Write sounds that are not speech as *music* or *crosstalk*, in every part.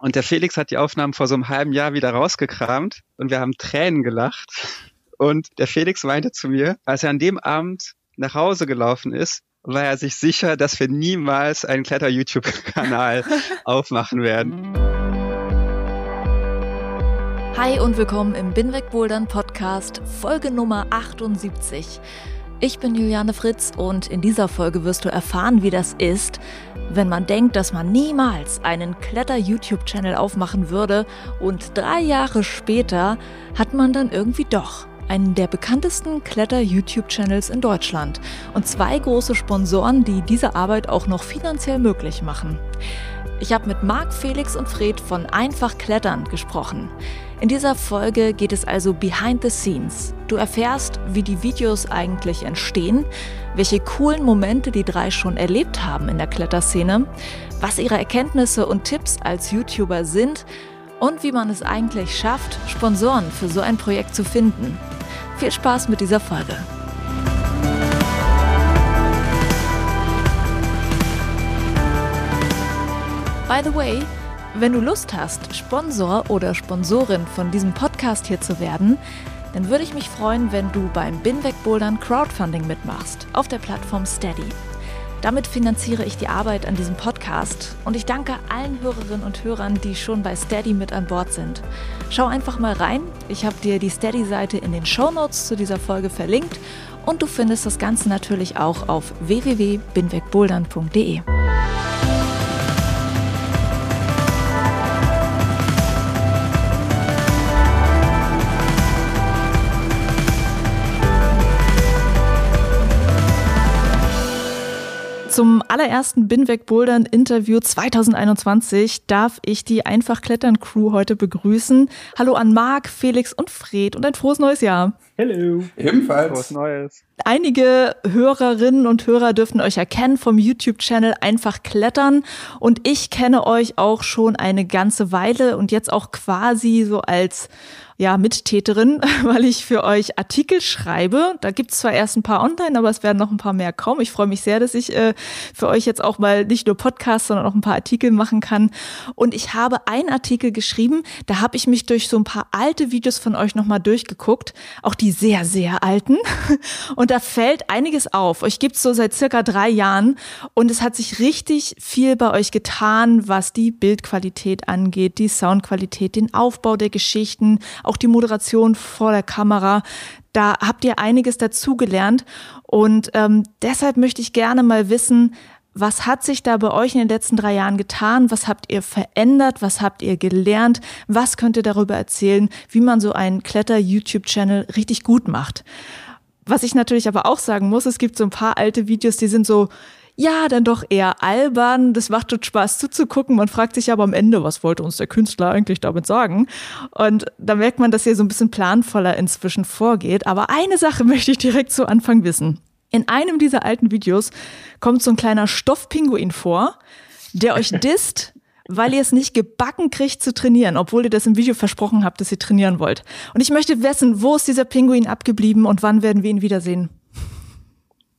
und der Felix hat die Aufnahmen vor so einem halben Jahr wieder rausgekramt und wir haben Tränen gelacht. Und der Felix meinte zu mir, als er an dem Abend nach Hause gelaufen ist, war er sich sicher, dass wir niemals einen Kletter-YouTube-Kanal *laughs* aufmachen werden. Hi und willkommen im Binweg Bouldern Podcast, Folge Nummer 78. Ich bin Juliane Fritz und in dieser Folge wirst du erfahren, wie das ist, wenn man denkt, dass man niemals einen Kletter-YouTube-Channel aufmachen würde und drei Jahre später hat man dann irgendwie doch einen der bekanntesten Kletter-YouTube-Channels in Deutschland und zwei große Sponsoren, die diese Arbeit auch noch finanziell möglich machen. Ich habe mit Marc, Felix und Fred von Einfach Klettern gesprochen. In dieser Folge geht es also behind the scenes. Du erfährst, wie die Videos eigentlich entstehen, welche coolen Momente die drei schon erlebt haben in der Kletterszene, was ihre Erkenntnisse und Tipps als YouTuber sind und wie man es eigentlich schafft, Sponsoren für so ein Projekt zu finden. Viel Spaß mit dieser Folge. By the way, wenn du Lust hast, Sponsor oder Sponsorin von diesem Podcast hier zu werden, dann würde ich mich freuen, wenn du beim Binweg Bouldern Crowdfunding mitmachst auf der Plattform Steady. Damit finanziere ich die Arbeit an diesem Podcast und ich danke allen Hörerinnen und Hörern, die schon bei Steady mit an Bord sind. Schau einfach mal rein. Ich habe dir die Steady-Seite in den Show Notes zu dieser Folge verlinkt und du findest das Ganze natürlich auch auf www.binwegbouldern.de. Zum allerersten Binweg Bouldern Interview 2021 darf ich die Einfach Klettern Crew heute begrüßen. Hallo an Marc, Felix und Fred und ein frohes neues Jahr. Hallo. Ebenfalls. Frohes Neues. Einige Hörerinnen und Hörer dürften euch erkennen vom YouTube-Channel Einfach Klettern und ich kenne euch auch schon eine ganze Weile und jetzt auch quasi so als ja, Mittäterin, *laughs* weil ich für euch Artikel schreibe. Da gibt es zwar erst ein paar online, aber es werden noch ein paar mehr kommen. Ich freue mich sehr, dass ich äh, für euch jetzt auch mal nicht nur Podcasts, sondern auch ein paar Artikel machen kann. Und ich habe einen Artikel geschrieben, da habe ich mich durch so ein paar alte Videos von euch nochmal durchgeguckt, auch die sehr, sehr alten. *laughs* Und da fällt einiges auf. Euch gibt's so seit circa drei Jahren und es hat sich richtig viel bei euch getan, was die Bildqualität angeht, die Soundqualität, den Aufbau der Geschichten, auch die Moderation vor der Kamera. Da habt ihr einiges dazugelernt und ähm, deshalb möchte ich gerne mal wissen, was hat sich da bei euch in den letzten drei Jahren getan? Was habt ihr verändert? Was habt ihr gelernt? Was könnt ihr darüber erzählen, wie man so einen Kletter-YouTube-Channel richtig gut macht? Was ich natürlich aber auch sagen muss, es gibt so ein paar alte Videos, die sind so ja, dann doch eher albern. Das macht tut Spaß zuzugucken. Man fragt sich aber am Ende, was wollte uns der Künstler eigentlich damit sagen? Und da merkt man, dass hier so ein bisschen planvoller inzwischen vorgeht. Aber eine Sache *laughs* möchte ich direkt zu Anfang wissen. In einem dieser alten Videos kommt so ein kleiner Stoffpinguin vor, der euch *laughs* disst, weil ihr es nicht gebacken kriegt zu trainieren, obwohl ihr das im Video versprochen habt, dass ihr trainieren wollt. Und ich möchte wissen, wo ist dieser Pinguin abgeblieben und wann werden wir ihn wiedersehen?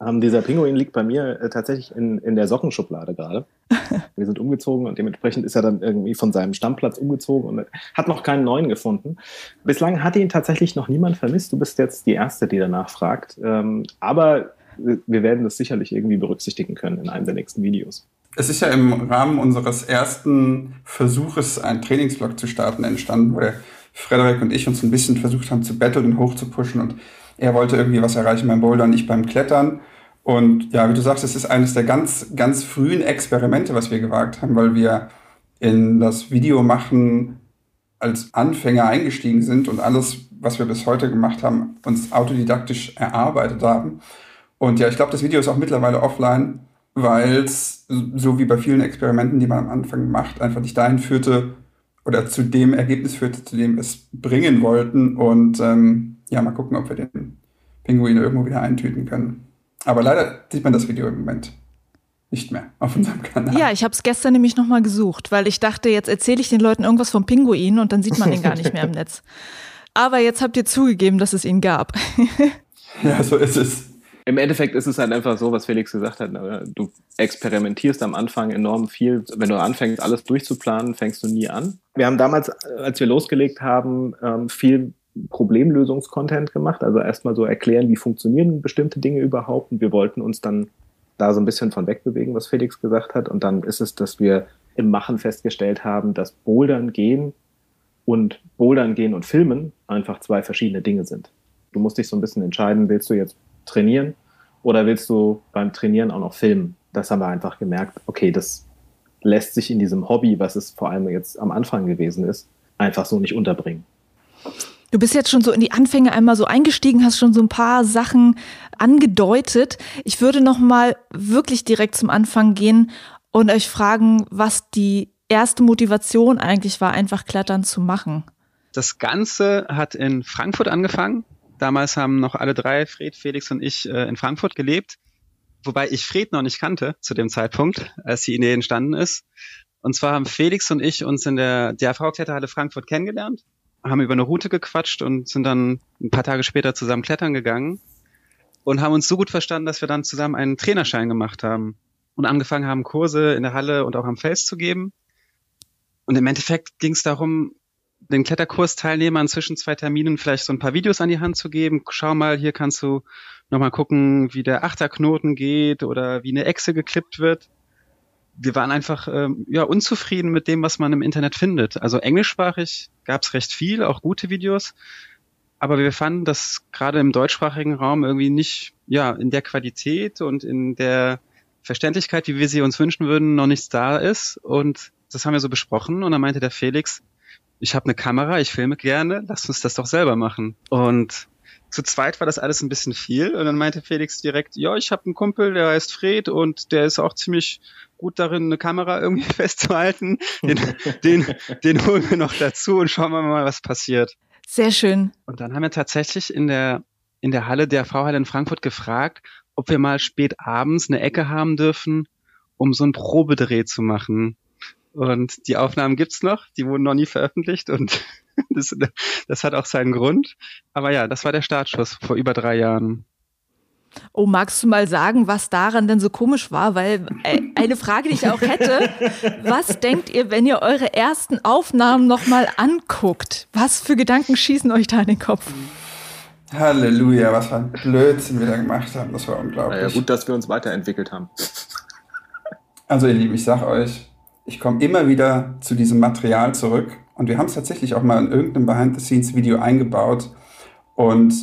Ähm, dieser Pinguin liegt bei mir äh, tatsächlich in, in der Sockenschublade gerade. *laughs* Wir sind umgezogen und dementsprechend ist er dann irgendwie von seinem Stammplatz umgezogen und hat noch keinen neuen gefunden. Bislang hat ihn tatsächlich noch niemand vermisst. Du bist jetzt die Erste, die danach fragt. Ähm, aber wir werden das sicherlich irgendwie berücksichtigen können in einem der nächsten Videos. Es ist ja im Rahmen unseres ersten Versuches, einen Trainingsblog zu starten, entstanden, wo der Frederik und ich uns ein bisschen versucht haben zu battlen und hochzupushen und er wollte irgendwie was erreichen beim Bouldern, ich beim Klettern. Und ja, wie du sagst, es ist eines der ganz, ganz frühen Experimente, was wir gewagt haben, weil wir in das Videomachen als Anfänger eingestiegen sind und alles, was wir bis heute gemacht haben, uns autodidaktisch erarbeitet haben. Und ja, ich glaube, das Video ist auch mittlerweile offline, weil es, so wie bei vielen Experimenten, die man am Anfang macht, einfach nicht dahin führte, oder zu dem Ergebnis führte, zu dem es bringen wollten. Und ähm, ja, mal gucken, ob wir den Pinguin irgendwo wieder eintüten können. Aber leider sieht man das Video im Moment nicht mehr auf unserem Kanal. Ja, ich habe es gestern nämlich nochmal gesucht, weil ich dachte, jetzt erzähle ich den Leuten irgendwas vom Pinguin und dann sieht man ihn gar nicht mehr im *laughs* Netz. Aber jetzt habt ihr zugegeben, dass es ihn gab. *laughs* ja, so ist es. Im Endeffekt ist es halt einfach so, was Felix gesagt hat. Ne? Du experimentierst am Anfang enorm viel. Wenn du anfängst, alles durchzuplanen, fängst du nie an. Wir haben damals, als wir losgelegt haben, ähm, viel Problemlösungskontent gemacht. Also erstmal so erklären, wie funktionieren bestimmte Dinge überhaupt. Und wir wollten uns dann da so ein bisschen von wegbewegen, was Felix gesagt hat. Und dann ist es, dass wir im Machen festgestellt haben, dass Bouldern gehen und Bouldern gehen und Filmen einfach zwei verschiedene Dinge sind. Du musst dich so ein bisschen entscheiden, willst du jetzt trainieren oder willst du beim Trainieren auch noch filmen? Das haben wir einfach gemerkt, okay, das lässt sich in diesem Hobby, was es vor allem jetzt am Anfang gewesen ist, einfach so nicht unterbringen. Du bist jetzt schon so in die Anfänge einmal so eingestiegen, hast schon so ein paar Sachen angedeutet. Ich würde noch mal wirklich direkt zum Anfang gehen und euch fragen, was die erste Motivation eigentlich war, einfach Klettern zu machen. Das Ganze hat in Frankfurt angefangen. Damals haben noch alle drei, Fred, Felix und ich, äh, in Frankfurt gelebt. Wobei ich Fred noch nicht kannte zu dem Zeitpunkt, als die Idee entstanden ist. Und zwar haben Felix und ich uns in der DRV-Kletterhalle Frankfurt kennengelernt, haben über eine Route gequatscht und sind dann ein paar Tage später zusammen klettern gegangen und haben uns so gut verstanden, dass wir dann zusammen einen Trainerschein gemacht haben und angefangen haben, Kurse in der Halle und auch am Fels zu geben. Und im Endeffekt ging es darum, den Kletterkursteilnehmern zwischen zwei Terminen vielleicht so ein paar Videos an die Hand zu geben. Schau mal, hier kannst du nochmal gucken, wie der Achterknoten geht oder wie eine Echse geklippt wird. Wir waren einfach ähm, ja unzufrieden mit dem, was man im Internet findet. Also englischsprachig gab es recht viel, auch gute Videos. Aber wir fanden, dass gerade im deutschsprachigen Raum irgendwie nicht ja in der Qualität und in der Verständlichkeit, wie wir sie uns wünschen würden, noch nichts da ist. Und das haben wir so besprochen. Und dann meinte der Felix, ich habe eine Kamera, ich filme gerne, lass uns das doch selber machen. Und zu zweit war das alles ein bisschen viel. Und dann meinte Felix direkt, ja, ich habe einen Kumpel, der heißt Fred und der ist auch ziemlich gut darin, eine Kamera *laughs* irgendwie festzuhalten. Den, *laughs* den, den holen wir noch dazu und schauen wir mal, was passiert. Sehr schön. Und dann haben wir tatsächlich in der, in der Halle der V-Halle in Frankfurt gefragt, ob wir mal spät abends eine Ecke haben dürfen, um so einen Probedreh zu machen. Und die Aufnahmen gibt's noch, die wurden noch nie veröffentlicht und *laughs* das, das hat auch seinen Grund. Aber ja, das war der Startschuss vor über drei Jahren. Oh, magst du mal sagen, was daran denn so komisch war? Weil äh, eine Frage, die ich auch hätte, was denkt ihr, wenn ihr eure ersten Aufnahmen nochmal anguckt? Was für Gedanken schießen euch da in den Kopf? Halleluja, was für ein Blödsinn wir da gemacht haben. Das war unglaublich. Ja, gut, dass wir uns weiterentwickelt haben. Also ihr Lieben, ich sag euch, ich komme immer wieder zu diesem Material zurück und wir haben es tatsächlich auch mal in irgendeinem Behind-the-Scenes-Video eingebaut und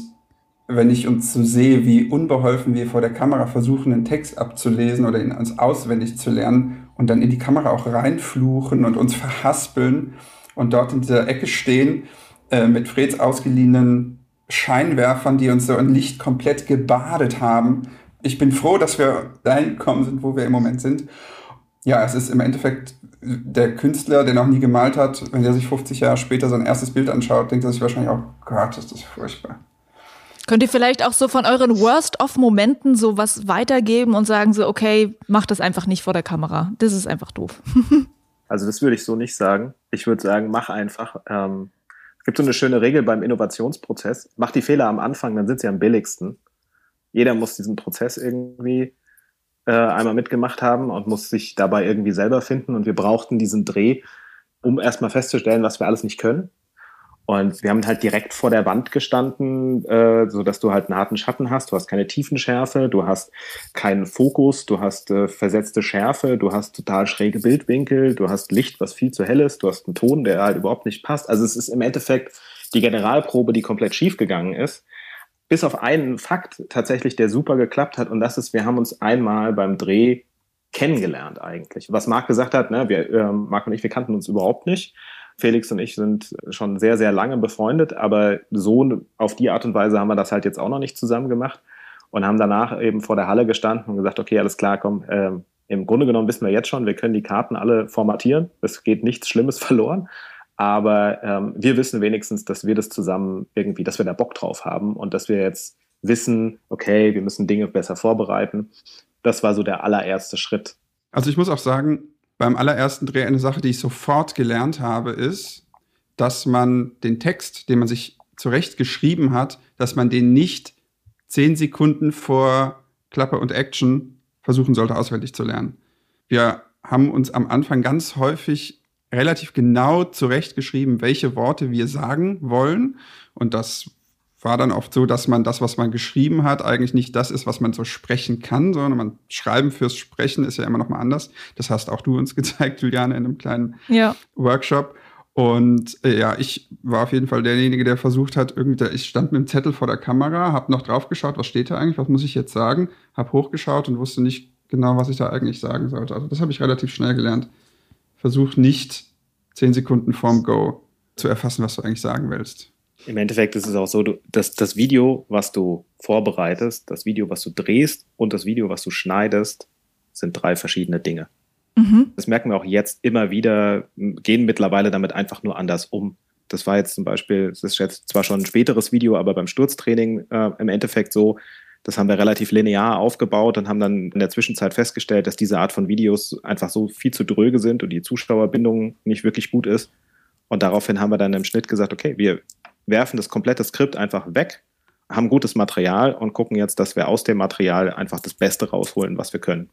wenn ich uns so sehe, wie unbeholfen wir vor der Kamera versuchen, einen Text abzulesen oder ihn uns auswendig zu lernen und dann in die Kamera auch reinfluchen und uns verhaspeln und dort in dieser Ecke stehen äh, mit Freds ausgeliehenen Scheinwerfern, die uns so in Licht komplett gebadet haben. Ich bin froh, dass wir dahin gekommen sind, wo wir im Moment sind. Ja, es ist im Endeffekt der Künstler, der noch nie gemalt hat, wenn der sich 50 Jahre später sein erstes Bild anschaut, denkt er sich wahrscheinlich auch, Gott, ist das furchtbar. Könnt ihr vielleicht auch so von euren Worst-of-Momenten so was weitergeben und sagen so, okay, macht das einfach nicht vor der Kamera. Das ist einfach doof. *laughs* also das würde ich so nicht sagen. Ich würde sagen, mach einfach. Ähm, es gibt so eine schöne Regel beim Innovationsprozess. Mach die Fehler am Anfang, dann sind sie am billigsten. Jeder muss diesen Prozess irgendwie äh, einmal mitgemacht haben und muss sich dabei irgendwie selber finden. Und wir brauchten diesen Dreh, um erstmal festzustellen, was wir alles nicht können. Und wir haben halt direkt vor der Wand gestanden, äh, so dass du halt einen harten Schatten hast. Du hast keine Tiefenschärfe, du hast keinen Fokus, du hast äh, versetzte Schärfe, du hast total schräge Bildwinkel, du hast Licht, was viel zu hell ist, du hast einen Ton, der halt überhaupt nicht passt. Also es ist im Endeffekt die Generalprobe, die komplett schief gegangen ist bis auf einen Fakt tatsächlich, der super geklappt hat. Und das ist, wir haben uns einmal beim Dreh kennengelernt eigentlich. Was Marc gesagt hat, ne, wir, äh, Marc und ich, wir kannten uns überhaupt nicht. Felix und ich sind schon sehr, sehr lange befreundet, aber so auf die Art und Weise haben wir das halt jetzt auch noch nicht zusammen gemacht und haben danach eben vor der Halle gestanden und gesagt, okay, alles klar, komm, äh, im Grunde genommen wissen wir jetzt schon, wir können die Karten alle formatieren. Es geht nichts Schlimmes *laughs* verloren. Aber ähm, wir wissen wenigstens, dass wir das zusammen irgendwie, dass wir da Bock drauf haben und dass wir jetzt wissen, okay, wir müssen Dinge besser vorbereiten. Das war so der allererste Schritt. Also ich muss auch sagen, beim allerersten Dreh eine Sache, die ich sofort gelernt habe, ist, dass man den Text, den man sich zurecht geschrieben hat, dass man den nicht zehn Sekunden vor Klappe und Action versuchen sollte, auswendig zu lernen. Wir haben uns am Anfang ganz häufig relativ genau zurechtgeschrieben, welche Worte wir sagen wollen. Und das war dann oft so, dass man das, was man geschrieben hat, eigentlich nicht das ist, was man so sprechen kann, sondern man schreiben fürs Sprechen ist ja immer noch mal anders. Das hast auch du uns *laughs* gezeigt, Juliane, in einem kleinen ja. Workshop. Und äh, ja, ich war auf jeden Fall derjenige, der versucht hat, irgendwie, ich stand mit dem Zettel vor der Kamera, habe noch drauf geschaut, was steht da eigentlich, was muss ich jetzt sagen, habe hochgeschaut und wusste nicht genau, was ich da eigentlich sagen sollte. Also das habe ich relativ schnell gelernt. Versuch nicht zehn Sekunden vorm Go zu erfassen, was du eigentlich sagen willst. Im Endeffekt ist es auch so, du, dass das Video, was du vorbereitest, das Video, was du drehst und das Video, was du schneidest, sind drei verschiedene Dinge. Mhm. Das merken wir auch jetzt immer wieder, gehen mittlerweile damit einfach nur anders um. Das war jetzt zum Beispiel, das ist jetzt zwar schon ein späteres Video, aber beim Sturztraining äh, im Endeffekt so, das haben wir relativ linear aufgebaut und haben dann in der Zwischenzeit festgestellt, dass diese Art von Videos einfach so viel zu dröge sind und die Zuschauerbindung nicht wirklich gut ist. Und daraufhin haben wir dann im Schnitt gesagt, okay, wir werfen das komplette Skript einfach weg, haben gutes Material und gucken jetzt, dass wir aus dem Material einfach das Beste rausholen, was wir können.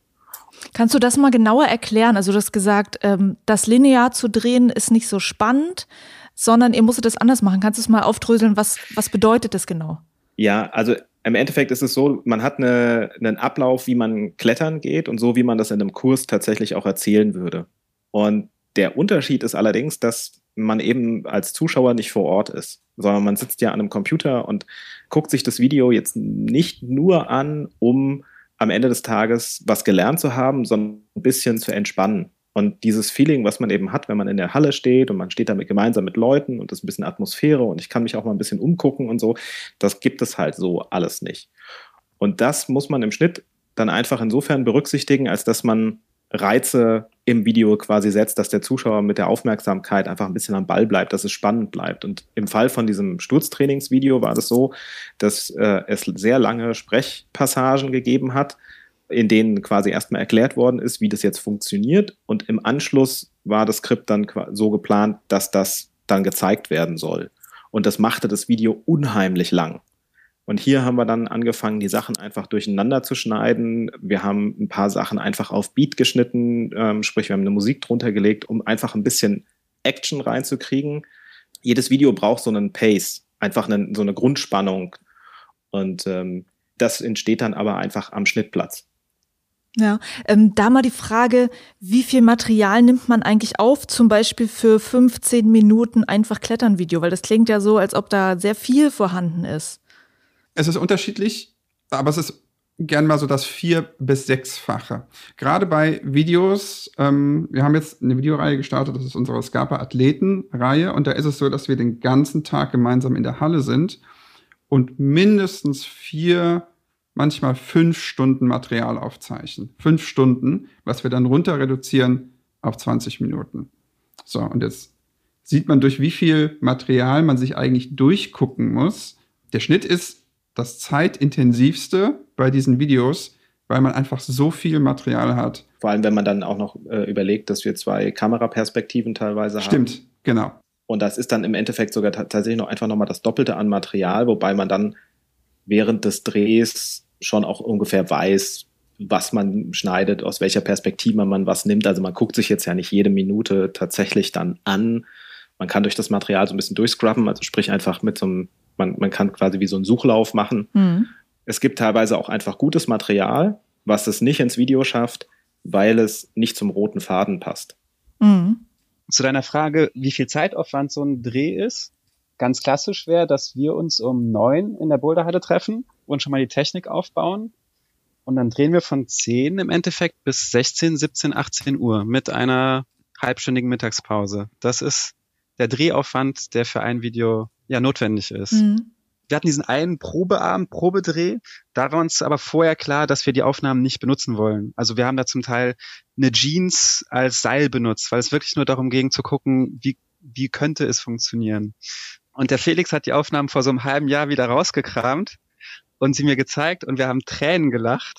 Kannst du das mal genauer erklären? Also du hast gesagt, ähm, das linear zu drehen ist nicht so spannend, sondern ihr musstet das anders machen. Kannst du es mal aufdröseln? Was, was bedeutet das genau? Ja, also im Endeffekt ist es so, man hat eine, einen Ablauf, wie man klettern geht und so, wie man das in einem Kurs tatsächlich auch erzählen würde. Und der Unterschied ist allerdings, dass man eben als Zuschauer nicht vor Ort ist, sondern man sitzt ja an einem Computer und guckt sich das Video jetzt nicht nur an, um am Ende des Tages was gelernt zu haben, sondern ein bisschen zu entspannen. Und dieses Feeling, was man eben hat, wenn man in der Halle steht und man steht damit gemeinsam mit Leuten und das ist ein bisschen Atmosphäre und ich kann mich auch mal ein bisschen umgucken und so, das gibt es halt so alles nicht. Und das muss man im Schnitt dann einfach insofern berücksichtigen, als dass man Reize im Video quasi setzt, dass der Zuschauer mit der Aufmerksamkeit einfach ein bisschen am Ball bleibt, dass es spannend bleibt. Und im Fall von diesem Sturztrainingsvideo war das so, dass äh, es sehr lange Sprechpassagen gegeben hat, in denen quasi erstmal erklärt worden ist, wie das jetzt funktioniert. Und im Anschluss war das Skript dann so geplant, dass das dann gezeigt werden soll. Und das machte das Video unheimlich lang. Und hier haben wir dann angefangen, die Sachen einfach durcheinander zu schneiden. Wir haben ein paar Sachen einfach auf Beat geschnitten, ähm, sprich, wir haben eine Musik drunter gelegt, um einfach ein bisschen Action reinzukriegen. Jedes Video braucht so einen Pace, einfach eine, so eine Grundspannung. Und ähm, das entsteht dann aber einfach am Schnittplatz. Ja, ähm, da mal die Frage, wie viel Material nimmt man eigentlich auf, zum Beispiel für 15 Minuten einfach Klettern-Video? Weil das klingt ja so, als ob da sehr viel vorhanden ist. Es ist unterschiedlich, aber es ist gern mal so das vier- bis sechsfache. Gerade bei Videos, ähm, wir haben jetzt eine Videoreihe gestartet, das ist unsere Scarpa Athleten-Reihe und da ist es so, dass wir den ganzen Tag gemeinsam in der Halle sind und mindestens vier, manchmal fünf Stunden Material aufzeichnen. Fünf Stunden, was wir dann runter reduzieren auf 20 Minuten. So, und jetzt sieht man, durch wie viel Material man sich eigentlich durchgucken muss. Der Schnitt ist das zeitintensivste bei diesen Videos, weil man einfach so viel Material hat. Vor allem, wenn man dann auch noch äh, überlegt, dass wir zwei Kameraperspektiven teilweise Stimmt, haben. Stimmt, genau. Und das ist dann im Endeffekt sogar tatsächlich noch einfach nochmal das Doppelte an Material, wobei man dann während des Drehs schon auch ungefähr weiß, was man schneidet, aus welcher Perspektive man was nimmt. Also man guckt sich jetzt ja nicht jede Minute tatsächlich dann an. Man kann durch das Material so ein bisschen durchscrubben, also sprich einfach mit so einem man, man kann quasi wie so einen Suchlauf machen. Mhm. Es gibt teilweise auch einfach gutes Material, was es nicht ins Video schafft, weil es nicht zum roten Faden passt. Mhm. Zu deiner Frage, wie viel Zeitaufwand so ein Dreh ist. Ganz klassisch wäre, dass wir uns um neun in der Boulderhalle treffen und schon mal die Technik aufbauen. Und dann drehen wir von zehn im Endeffekt bis 16, 17, 18 Uhr mit einer halbstündigen Mittagspause. Das ist der Drehaufwand, der für ein Video ja notwendig ist. Mhm. Wir hatten diesen einen Probeabend, Probedreh. Da war uns aber vorher klar, dass wir die Aufnahmen nicht benutzen wollen. Also wir haben da zum Teil eine Jeans als Seil benutzt, weil es wirklich nur darum ging zu gucken, wie wie könnte es funktionieren? Und der Felix hat die Aufnahmen vor so einem halben Jahr wieder rausgekramt und sie mir gezeigt und wir haben Tränen gelacht.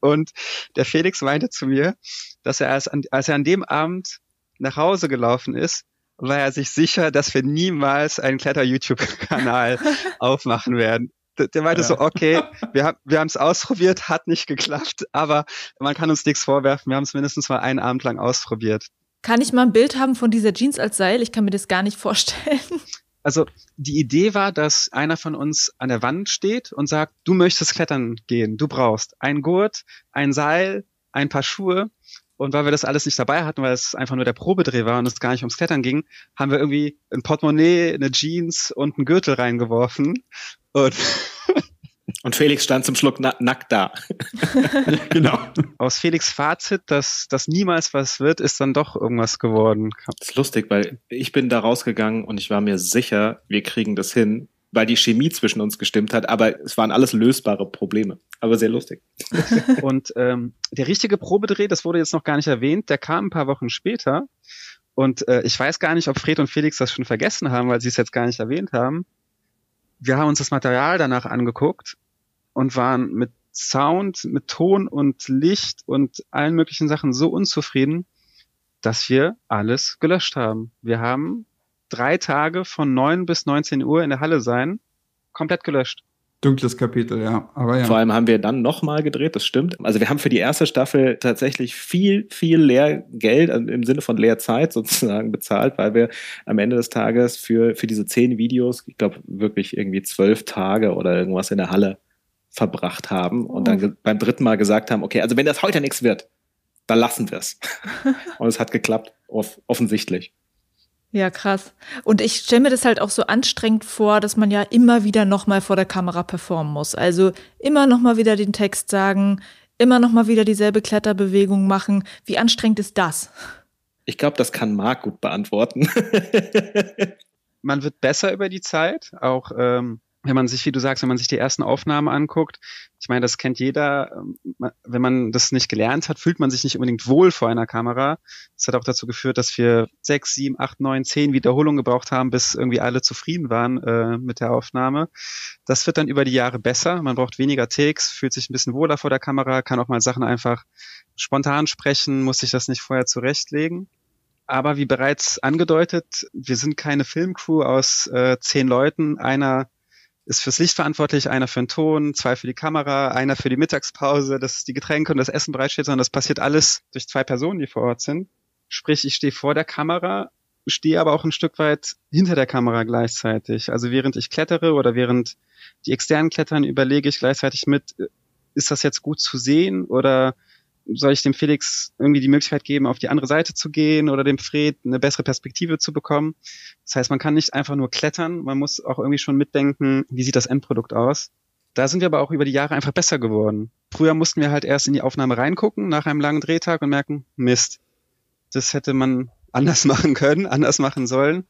Und der Felix meinte zu mir, dass er als, als er an dem Abend nach Hause gelaufen ist, war er sich sicher, dass wir niemals einen Kletter-YouTube-Kanal *laughs* aufmachen werden. Der meinte ja. so, okay, wir haben wir haben es ausprobiert, hat nicht geklappt, aber man kann uns nichts vorwerfen. Wir haben es mindestens mal einen Abend lang ausprobiert. Kann ich mal ein Bild haben von dieser Jeans als Seil? Ich kann mir das gar nicht vorstellen. Also die Idee war, dass einer von uns an der Wand steht und sagt, du möchtest klettern gehen, du brauchst ein Gurt, ein Seil, ein paar Schuhe. Und weil wir das alles nicht dabei hatten, weil es einfach nur der Probedreh war und es gar nicht ums Klettern ging, haben wir irgendwie ein Portemonnaie, eine Jeans und einen Gürtel reingeworfen. Und Und Felix stand zum Schluck na nackt da. *laughs* genau. Aus Felix Fazit, dass das niemals was wird, ist dann doch irgendwas geworden. Das ist lustig, weil ich bin da rausgegangen und ich war mir sicher, wir kriegen das hin, weil die Chemie zwischen uns gestimmt hat, aber es waren alles lösbare Probleme. Aber sehr lustig. *laughs* und ähm, der richtige Probedreh, das wurde jetzt noch gar nicht erwähnt, der kam ein paar Wochen später. Und äh, ich weiß gar nicht, ob Fred und Felix das schon vergessen haben, weil sie es jetzt gar nicht erwähnt haben wir haben uns das Material danach angeguckt und waren mit Sound, mit Ton und Licht und allen möglichen Sachen so unzufrieden, dass wir alles gelöscht haben. Wir haben drei Tage von neun bis 19 Uhr in der Halle sein, komplett gelöscht. Dunkles Kapitel, ja. Aber ja. Vor allem haben wir dann nochmal gedreht, das stimmt. Also wir haben für die erste Staffel tatsächlich viel, viel Lehrgeld also im Sinne von Lehrzeit *laughs* sozusagen bezahlt, weil wir am Ende des Tages für, für diese zehn Videos, ich glaube wirklich irgendwie zwölf Tage oder irgendwas in der Halle verbracht haben und dann oh. beim dritten Mal gesagt haben, okay, also wenn das heute nichts wird, dann lassen wir es. *laughs* und es hat geklappt, off offensichtlich. Ja, krass. Und ich stelle mir das halt auch so anstrengend vor, dass man ja immer wieder nochmal vor der Kamera performen muss. Also immer nochmal wieder den Text sagen, immer nochmal wieder dieselbe Kletterbewegung machen. Wie anstrengend ist das? Ich glaube, das kann Marc gut beantworten. man wird besser über die Zeit, auch ähm, wenn man sich, wie du sagst, wenn man sich die ersten Aufnahmen anguckt, ich meine, das kennt jeder, ähm, wenn man das nicht gelernt hat, fühlt man sich nicht unbedingt wohl vor einer Kamera. Das hat auch dazu geführt, dass wir sechs, sieben, acht, neun, zehn Wiederholungen gebraucht haben, bis irgendwie alle zufrieden waren äh, mit der Aufnahme. Das wird dann über die Jahre besser. Man braucht weniger Takes, fühlt sich ein bisschen wohler vor der Kamera, kann auch mal Sachen einfach spontan sprechen, muss sich das nicht vorher zurechtlegen. Aber wie bereits angedeutet, wir sind keine Filmcrew aus äh, zehn Leuten. Einer ist fürs Licht verantwortlich, einer für den Ton, zwei für die Kamera, einer für die Mittagspause, dass die Getränke und das Essen bereitsteht, sondern das passiert alles durch zwei Personen, die vor Ort sind. Sprich, ich stehe vor der Kamera, stehe aber auch ein Stück weit hinter der Kamera gleichzeitig. Also während ich klettere oder während die externen klettern, überlege ich gleichzeitig mit, ist das jetzt gut zu sehen oder soll ich dem Felix irgendwie die Möglichkeit geben, auf die andere Seite zu gehen oder dem Fred eine bessere Perspektive zu bekommen. Das heißt, man kann nicht einfach nur klettern, man muss auch irgendwie schon mitdenken, wie sieht das Endprodukt aus. Da sind wir aber auch über die Jahre einfach besser geworden. Früher mussten wir halt erst in die Aufnahme reingucken nach einem langen Drehtag und merken, Mist, das hätte man anders *laughs* machen können, anders machen sollen.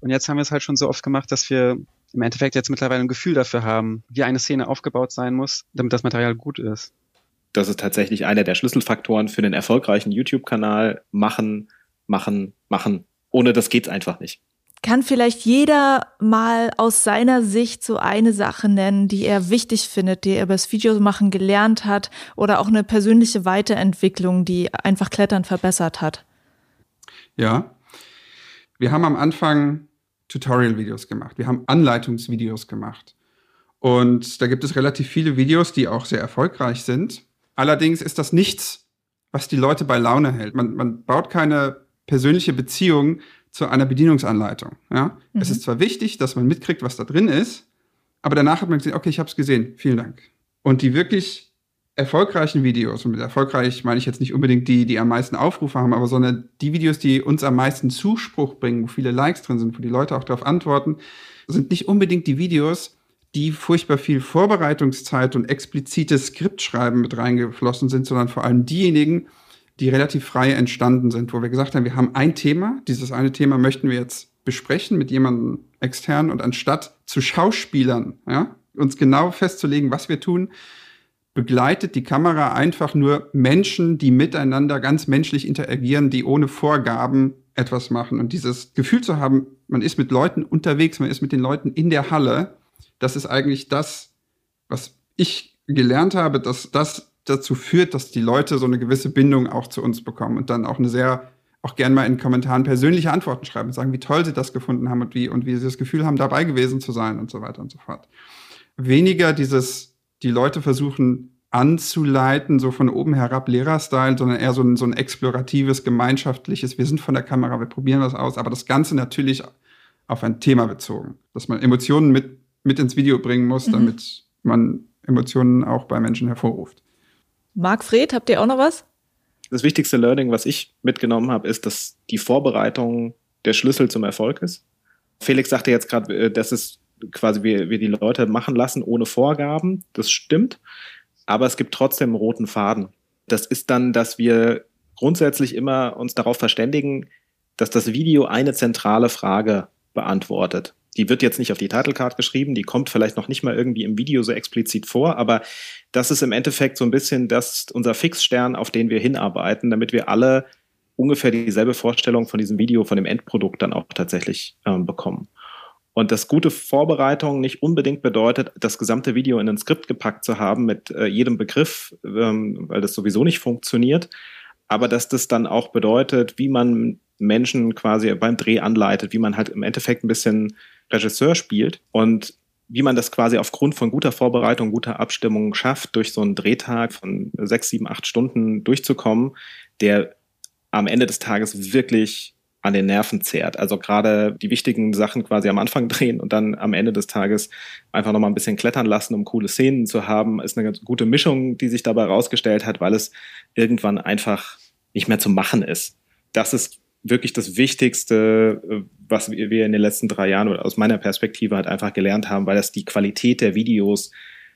Und jetzt haben wir es halt schon so oft gemacht, dass wir im Endeffekt jetzt mittlerweile ein Gefühl dafür haben, wie eine Szene aufgebaut sein muss, damit das Material gut ist das ist tatsächlich einer der Schlüsselfaktoren für einen erfolgreichen YouTube-Kanal. Machen, machen, machen. Ohne das geht's einfach nicht. Kann vielleicht jeder mal aus seiner Sicht so eine Sache nennen, die er wichtig findet, die er über das Videomachen gelernt hat oder auch eine persönliche Weiterentwicklung, die einfach Klettern verbessert hat? Ja. Wir haben am Anfang Tutorial-Videos gemacht. Wir haben Anleitungsvideos gemacht. Und da gibt es relativ viele Videos, die auch sehr erfolgreich sind. Allerdings ist das nichts, was die Leute bei Laune hält. Man, man baut keine persönliche Beziehung zu einer Bedienungsanleitung. Ja? Mhm. Es ist zwar wichtig, dass man mitkriegt, was da drin ist, aber danach hat man gesehen, okay, ich habe es gesehen, vielen Dank. Und die wirklich erfolgreichen Videos, und mit erfolgreich meine ich jetzt nicht unbedingt die, die am meisten Aufrufe haben, aber sondern die Videos, die uns am meisten Zuspruch bringen, wo viele Likes drin sind, wo die Leute auch darauf antworten, sind nicht unbedingt die Videos, die furchtbar viel Vorbereitungszeit und explizites Skriptschreiben mit reingeflossen sind, sondern vor allem diejenigen, die relativ frei entstanden sind, wo wir gesagt haben, wir haben ein Thema, dieses eine Thema möchten wir jetzt besprechen mit jemandem extern und anstatt zu Schauspielern, ja, uns genau festzulegen, was wir tun, begleitet die Kamera einfach nur Menschen, die miteinander ganz menschlich interagieren, die ohne Vorgaben etwas machen. Und dieses Gefühl zu haben, man ist mit Leuten unterwegs, man ist mit den Leuten in der Halle, das ist eigentlich das, was ich gelernt habe, dass das dazu führt, dass die Leute so eine gewisse Bindung auch zu uns bekommen und dann auch eine sehr, auch gern mal in Kommentaren persönliche Antworten schreiben und sagen, wie toll sie das gefunden haben und wie, und wie sie das Gefühl haben, dabei gewesen zu sein und so weiter und so fort. Weniger dieses, die Leute versuchen anzuleiten, so von oben herab Lehrerstyle, sondern eher so ein, so ein exploratives, gemeinschaftliches, wir sind von der Kamera, wir probieren was aus, aber das Ganze natürlich auf ein Thema bezogen, dass man Emotionen mit, mit ins Video bringen muss, mhm. damit man Emotionen auch bei Menschen hervorruft. Marc Fred, habt ihr auch noch was? Das wichtigste Learning, was ich mitgenommen habe, ist, dass die Vorbereitung der Schlüssel zum Erfolg ist. Felix sagte jetzt gerade, äh, dass es quasi wir, wir die Leute machen lassen ohne Vorgaben. Das stimmt aber es gibt trotzdem einen roten Faden. Das ist dann, dass wir grundsätzlich immer uns darauf verständigen, dass das Video eine zentrale Frage beantwortet. Die wird jetzt nicht auf die Title Card geschrieben, die kommt vielleicht noch nicht mal irgendwie im Video so explizit vor, aber das ist im Endeffekt so ein bisschen das, unser Fixstern, auf den wir hinarbeiten, damit wir alle ungefähr dieselbe Vorstellung von diesem Video, von dem Endprodukt dann auch tatsächlich ähm, bekommen. Und dass gute Vorbereitung nicht unbedingt bedeutet, das gesamte Video in ein Skript gepackt zu haben mit äh, jedem Begriff, ähm, weil das sowieso nicht funktioniert. Aber dass das dann auch bedeutet, wie man Menschen quasi beim Dreh anleitet, wie man halt im Endeffekt ein bisschen Regisseur spielt und wie man das quasi aufgrund von guter Vorbereitung, guter Abstimmung schafft, durch so einen Drehtag von sechs, sieben, acht Stunden durchzukommen, der am Ende des Tages wirklich an den Nerven zehrt. Also gerade die wichtigen Sachen quasi am Anfang *laughs* drehen und dann am Ende des Tages einfach nochmal ein bisschen klettern lassen, um coole Szenen zu haben, ist eine ganz gute Mischung, die sich dabei herausgestellt hat, weil es irgendwann einfach nicht mehr zu machen ist. Das ist wirklich das Wichtigste, was wir in den letzten drei Jahren oder aus meiner Perspektive halt einfach gelernt haben, weil das die Qualität der Videos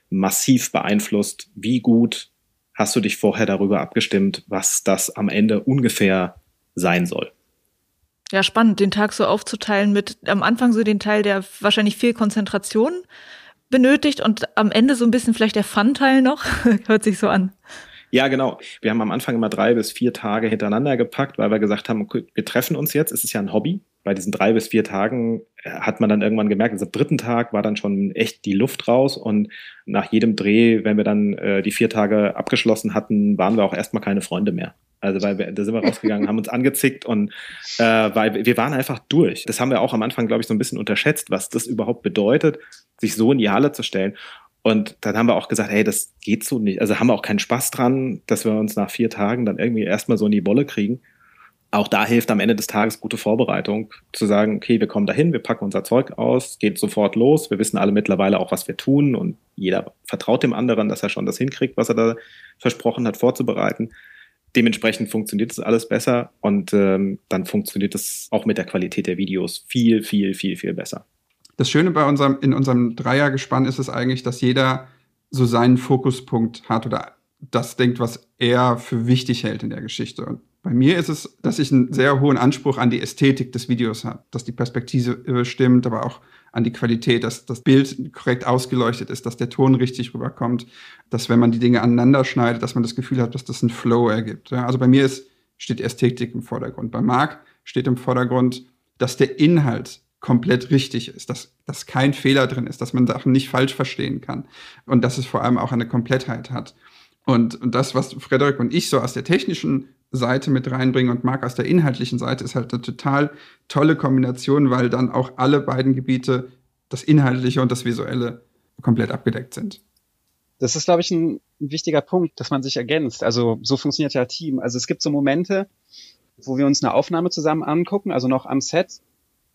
massiv beeinflusst. Wie gut hast du dich vorher darüber abgestimmt, was das am Ende ungefähr sein soll? Ja, spannend, den Tag so aufzuteilen mit am Anfang so den Teil, der wahrscheinlich viel Konzentration benötigt und am Ende so ein bisschen vielleicht der Fun-Teil noch. *laughs* Hört sich so an. Ja, genau. Wir haben am Anfang immer drei bis vier Tage hintereinander gepackt, weil wir gesagt haben, wir treffen uns jetzt. Es ist ja ein Hobby. Bei diesen drei bis vier Tagen äh, hat man dann irgendwann gemerkt, also am dritten Tag war dann schon echt die Luft raus und nach jedem Dreh, wenn wir dann äh, die vier Tage abgeschlossen hatten, waren wir auch erstmal keine Freunde mehr. Also weil wir, da sind wir *laughs* rausgegangen, haben uns angezickt und äh, weil wir waren einfach durch. Das haben wir auch am Anfang, glaube ich, so ein bisschen unterschätzt, was das überhaupt bedeutet, sich so in die Halle zu stellen. Und dann haben wir auch gesagt, hey, das geht so nicht. Also haben wir auch keinen Spaß dran, dass wir uns nach vier Tagen dann irgendwie erstmal so in die Bolle kriegen. Auch da hilft am Ende des Tages gute Vorbereitung, zu sagen, okay, wir kommen dahin, wir packen unser Zeug aus, geht sofort los. Wir wissen alle mittlerweile auch, was wir tun und jeder vertraut dem anderen, dass er schon das hinkriegt, was er da versprochen hat, vorzubereiten dementsprechend funktioniert es alles besser und ähm, dann funktioniert es auch mit der Qualität der Videos viel, viel, viel, viel besser. Das Schöne bei unserem, in unserem Dreiergespann ist es eigentlich, dass jeder so seinen Fokuspunkt hat oder das denkt, was er für wichtig hält in der Geschichte. Und bei mir ist es, dass ich einen sehr hohen Anspruch an die Ästhetik des Videos habe, dass die Perspektive stimmt, aber auch an die Qualität, dass das Bild korrekt ausgeleuchtet ist, dass der Ton richtig rüberkommt, dass wenn man die Dinge aneinander schneidet, dass man das Gefühl hat, dass das einen Flow ergibt. Also bei mir ist, steht Ästhetik im Vordergrund. Bei Marc steht im Vordergrund, dass der Inhalt komplett richtig ist, dass, dass kein Fehler drin ist, dass man Sachen nicht falsch verstehen kann und dass es vor allem auch eine Komplettheit hat. Und, und das, was Frederik und ich so aus der technischen Seite mit reinbringen und Marc aus der inhaltlichen Seite ist halt eine total tolle Kombination, weil dann auch alle beiden Gebiete, das Inhaltliche und das Visuelle, komplett abgedeckt sind. Das ist, glaube ich, ein, ein wichtiger Punkt, dass man sich ergänzt. Also so funktioniert ja Team. Also es gibt so Momente, wo wir uns eine Aufnahme zusammen angucken, also noch am Set,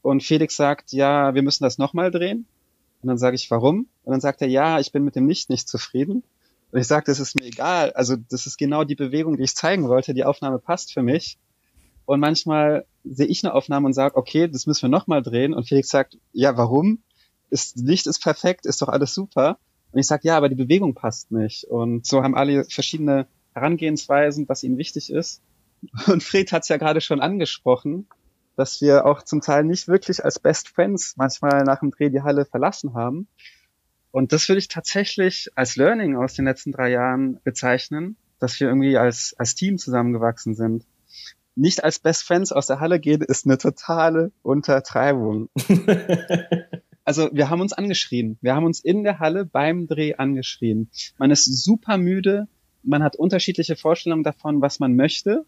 und Felix sagt, ja, wir müssen das nochmal drehen. Und dann sage ich, warum? Und dann sagt er, ja, ich bin mit dem Licht nicht zufrieden. Und ich sage, das ist mir egal. Also das ist genau die Bewegung, die ich zeigen wollte. Die Aufnahme passt für mich. Und manchmal sehe ich eine Aufnahme und sage, okay, das müssen wir nochmal drehen. Und Felix sagt, ja, warum? Das Licht ist perfekt, ist doch alles super. Und ich sage, ja, aber die Bewegung passt nicht. Und so haben alle verschiedene Herangehensweisen, was ihnen wichtig ist. Und Fred hat es ja gerade schon angesprochen, dass wir auch zum Teil nicht wirklich als Best Friends manchmal nach dem Dreh die Halle verlassen haben. Und das würde ich tatsächlich als Learning aus den letzten drei Jahren bezeichnen, dass wir irgendwie als, als Team zusammengewachsen sind. nicht als Best Friends aus der Halle gehen, ist eine totale Untertreibung. *laughs* also wir haben uns angeschrien. Wir haben uns in der Halle beim Dreh angeschrien. Man ist super müde. Man hat unterschiedliche Vorstellungen davon, was man möchte.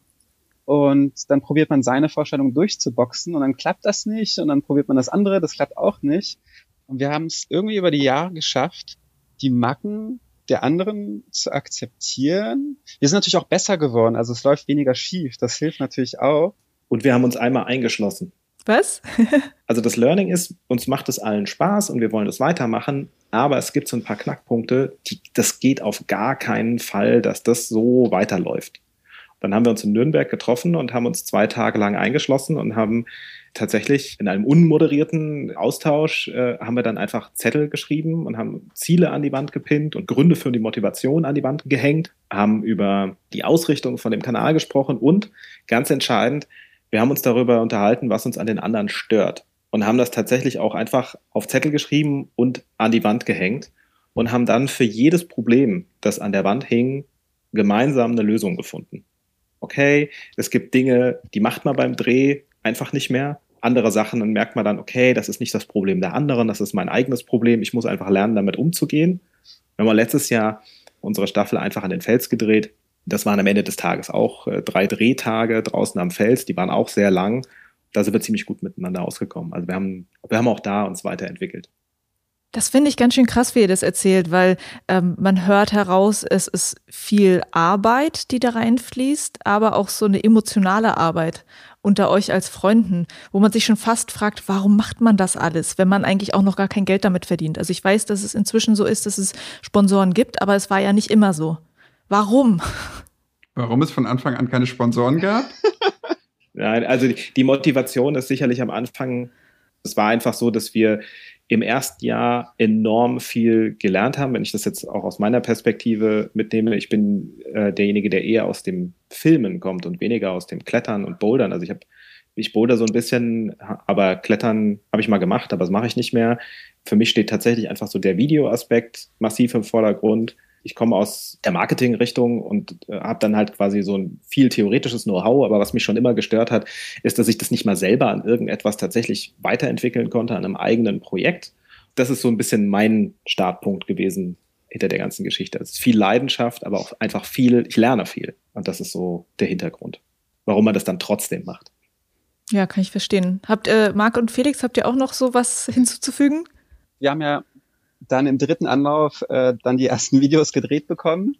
Und dann probiert man seine Vorstellung durchzuboxen und dann klappt das nicht und dann probiert man das andere, das klappt auch nicht. Und wir haben es irgendwie über die Jahre geschafft, die Macken der anderen zu akzeptieren. Wir sind natürlich auch besser geworden, also es läuft weniger schief, das hilft natürlich auch. Und wir haben uns einmal eingeschlossen. Was? *laughs* also das Learning ist, uns macht es allen Spaß und wir wollen das weitermachen, aber es gibt so ein paar Knackpunkte, die, das geht auf gar keinen Fall, dass das so weiterläuft. Dann haben wir uns in Nürnberg getroffen und haben uns zwei Tage lang eingeschlossen und haben tatsächlich in einem unmoderierten Austausch äh, haben wir dann einfach Zettel geschrieben und haben Ziele an die Wand gepinnt und Gründe für die Motivation an die Wand gehängt, haben über die Ausrichtung von dem Kanal gesprochen und ganz entscheidend, wir haben uns darüber unterhalten, was uns an den anderen stört und haben das tatsächlich auch einfach auf Zettel geschrieben und an die Wand gehängt und haben dann für jedes Problem, das an der Wand hing, gemeinsam eine Lösung gefunden. Okay, es gibt Dinge, die macht man beim Dreh einfach nicht mehr. Andere Sachen, dann merkt man dann, okay, das ist nicht das Problem der anderen, das ist mein eigenes Problem. Ich muss einfach lernen, damit umzugehen. Wir haben letztes Jahr unsere Staffel einfach an den Fels gedreht. Das waren am Ende des Tages auch äh, drei Drehtage draußen am Fels. Die waren auch sehr lang. Da sind wir ziemlich gut miteinander ausgekommen. Also wir haben, wir haben auch da uns weiterentwickelt. Das finde ich ganz schön krass, wie ihr das erzählt, weil ähm, man hört heraus, es ist viel Arbeit, die da reinfließt, aber auch so eine emotionale Arbeit unter euch als Freunden, wo man sich schon fast fragt, warum macht man das alles, wenn man eigentlich auch noch gar kein Geld damit verdient? Also ich weiß, dass es inzwischen so ist, dass es Sponsoren gibt, aber es war ja nicht immer so. Warum? Warum es von Anfang an keine Sponsoren gab? *laughs* Nein, also die, die Motivation ist sicherlich am Anfang, es war einfach so, dass wir im ersten Jahr enorm viel gelernt haben. Wenn ich das jetzt auch aus meiner Perspektive mitnehme, ich bin äh, derjenige, der eher aus dem Filmen kommt und weniger aus dem Klettern und Bouldern. Also ich habe ich boulder so ein bisschen, aber Klettern habe ich mal gemacht, aber das mache ich nicht mehr. Für mich steht tatsächlich einfach so der Videoaspekt massiv im Vordergrund ich komme aus der Marketing-Richtung und äh, habe dann halt quasi so ein viel theoretisches Know-how, aber was mich schon immer gestört hat, ist, dass ich das nicht mal selber an irgendetwas tatsächlich weiterentwickeln konnte, an einem eigenen Projekt. Das ist so ein bisschen mein Startpunkt gewesen hinter der ganzen Geschichte. Es ist viel Leidenschaft, aber auch einfach viel, ich lerne viel. Und das ist so der Hintergrund, warum man das dann trotzdem macht. Ja, kann ich verstehen. Habt äh, Marc und Felix, habt ihr auch noch so was hinzuzufügen? Wir haben ja dann im dritten Anlauf äh, dann die ersten *laughs* Videos gedreht bekommen.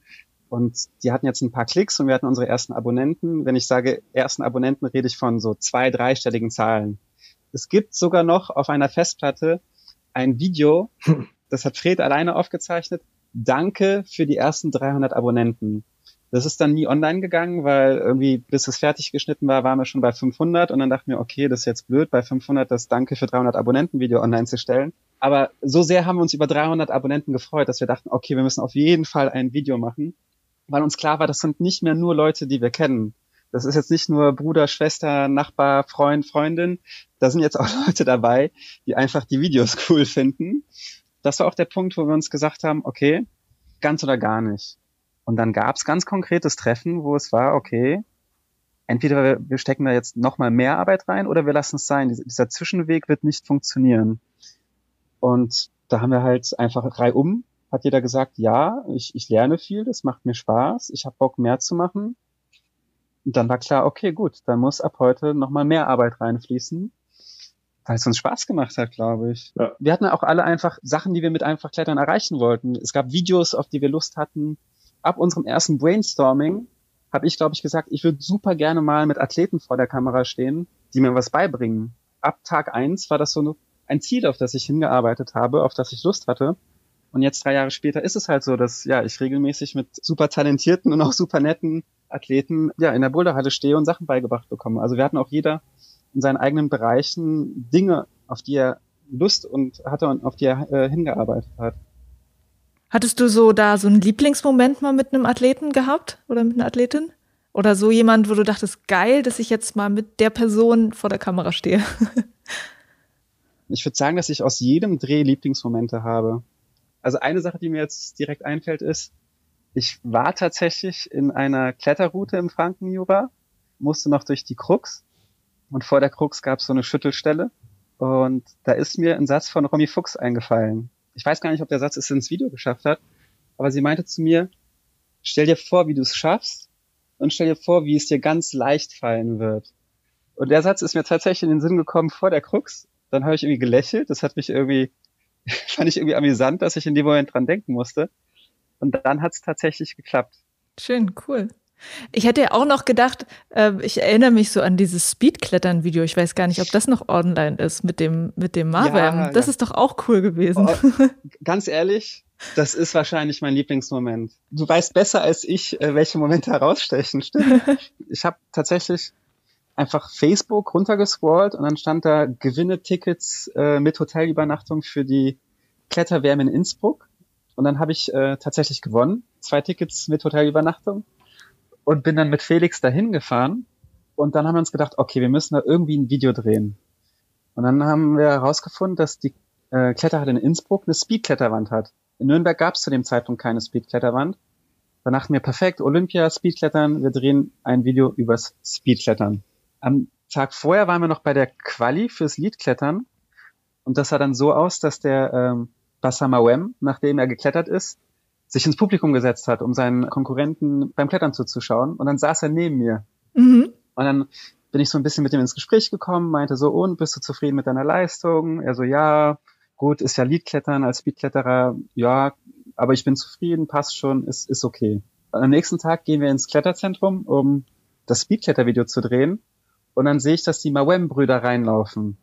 Und die hatten jetzt ein paar Klicks und wir hatten unsere ersten Abonnenten. Wenn ich sage ersten Abonnenten, rede ich von so zwei, dreistelligen Zahlen. Es gibt sogar noch auf einer Festplatte ein Video, *laughs* das hat Fred alleine aufgezeichnet. Danke für die ersten 300 Abonnenten. Das ist dann nie online gegangen, weil irgendwie, bis es fertig geschnitten war, waren wir schon bei 500 und dann dachten wir, okay, das ist jetzt blöd, bei 500 das Danke für 300 Abonnenten Video online zu stellen. Aber so sehr haben wir uns über 300 Abonnenten gefreut, dass wir dachten, okay, wir müssen auf jeden Fall ein Video machen, weil uns klar war, das sind nicht mehr nur Leute, die wir kennen. Das ist jetzt nicht nur Bruder, Schwester, Nachbar, Freund, Freundin. Da sind jetzt auch *laughs* Leute dabei, die einfach die Videos *laughs* cool finden. Das war auch der Punkt, wo wir uns gesagt haben, okay, ganz oder gar nicht. Und dann gab es ganz konkretes Treffen, wo es war, okay, entweder wir, wir stecken da jetzt nochmal mehr Arbeit rein oder wir lassen es sein. Dieser, dieser Zwischenweg wird nicht funktionieren. Und da haben wir halt einfach reihum, hat jeder gesagt, ja, ich, ich lerne viel, das macht mir Spaß, ich habe Bock mehr zu machen. Und dann war klar, okay, gut, dann muss ab heute nochmal mehr Arbeit reinfließen, weil es uns Spaß gemacht hat, glaube ich. Ja. Wir hatten auch alle einfach Sachen, die wir mit einfach Klettern erreichen wollten. Es gab Videos, auf die wir Lust hatten ab unserem ersten Brainstorming habe ich, glaube ich, gesagt, ich würde super gerne mal mit Athleten vor der Kamera stehen, die mir was beibringen. Ab Tag eins war das so ein Ziel, auf das ich hingearbeitet habe, auf das ich Lust hatte. Und jetzt drei Jahre später ist es halt so, dass ja ich regelmäßig mit super talentierten und auch super netten Athleten ja in der Boulderhalle stehe und Sachen beigebracht bekomme. Also wir hatten auch jeder in seinen eigenen Bereichen Dinge, auf die er Lust und hatte und auf die er äh, hingearbeitet hat. Hattest du so da so einen Lieblingsmoment mal mit einem Athleten gehabt oder mit einer Athletin? Oder so jemand, wo du dachtest, geil, dass ich jetzt mal mit der Person vor der Kamera stehe? *laughs* ich würde sagen, dass ich aus jedem Dreh Lieblingsmomente habe. Also eine Sache, die mir jetzt direkt einfällt, ist, ich war tatsächlich in einer Kletterroute im Frankenjura musste noch durch die Krux und vor der Krux gab es so eine Schüttelstelle und da ist mir ein Satz von Romy Fuchs eingefallen. Ich weiß gar nicht, ob der Satz es ins Video geschafft hat, aber sie meinte zu mir, stell dir vor, wie du es schaffst und stell dir vor, wie es dir ganz leicht fallen wird. Und der Satz ist mir tatsächlich in den Sinn gekommen vor der Krux. Dann habe ich irgendwie gelächelt. Das hat mich irgendwie, *laughs* fand ich irgendwie amüsant, dass ich in dem Moment dran denken musste. Und dann hat es tatsächlich geklappt. Schön, cool. Ich hätte ja auch noch gedacht, äh, ich erinnere mich so an dieses Speedklettern-Video. Ich weiß gar nicht, ob das noch online ist mit dem, mit dem Marvin. Ja, das ja. ist doch auch cool gewesen. Oh, ganz ehrlich, das ist wahrscheinlich mein Lieblingsmoment. Du weißt besser als ich, äh, welche Momente herausstechen. Stimmt. *laughs* ich habe tatsächlich einfach Facebook runtergescrollt und dann stand da Gewinne Tickets äh, mit Hotelübernachtung für die Kletterwärme in Innsbruck. Und dann habe ich äh, tatsächlich gewonnen. Zwei Tickets mit Hotelübernachtung und bin dann mit Felix dahin gefahren. Und dann haben wir uns gedacht, okay, wir müssen da irgendwie ein Video drehen. Und dann haben wir herausgefunden, dass die äh, Kletterhalle in Innsbruck eine Speedkletterwand hat. In Nürnberg gab es zu dem Zeitpunkt keine Speedkletterwand. Da dachten wir, perfekt, Olympia, Speedklettern, wir drehen ein Video übers Speedklettern. Am Tag vorher waren wir noch bei der Quali fürs Liedklettern. Und das sah dann so aus, dass der ähm, Bassamawem, nachdem er geklettert ist, sich ins Publikum gesetzt hat, um seinen Konkurrenten beim Klettern zuzuschauen. Und dann saß er neben mir. Mhm. Und dann bin ich so ein bisschen mit ihm ins Gespräch gekommen, meinte so, und bist du zufrieden mit deiner Leistung? Er so, ja, gut, ist ja Liedklettern als Speedkletterer, ja, aber ich bin zufrieden, passt schon, ist, ist okay. Und am nächsten Tag gehen wir ins Kletterzentrum, um das Speedklettervideo zu drehen. Und dann sehe ich, dass die Mawem-Brüder reinlaufen,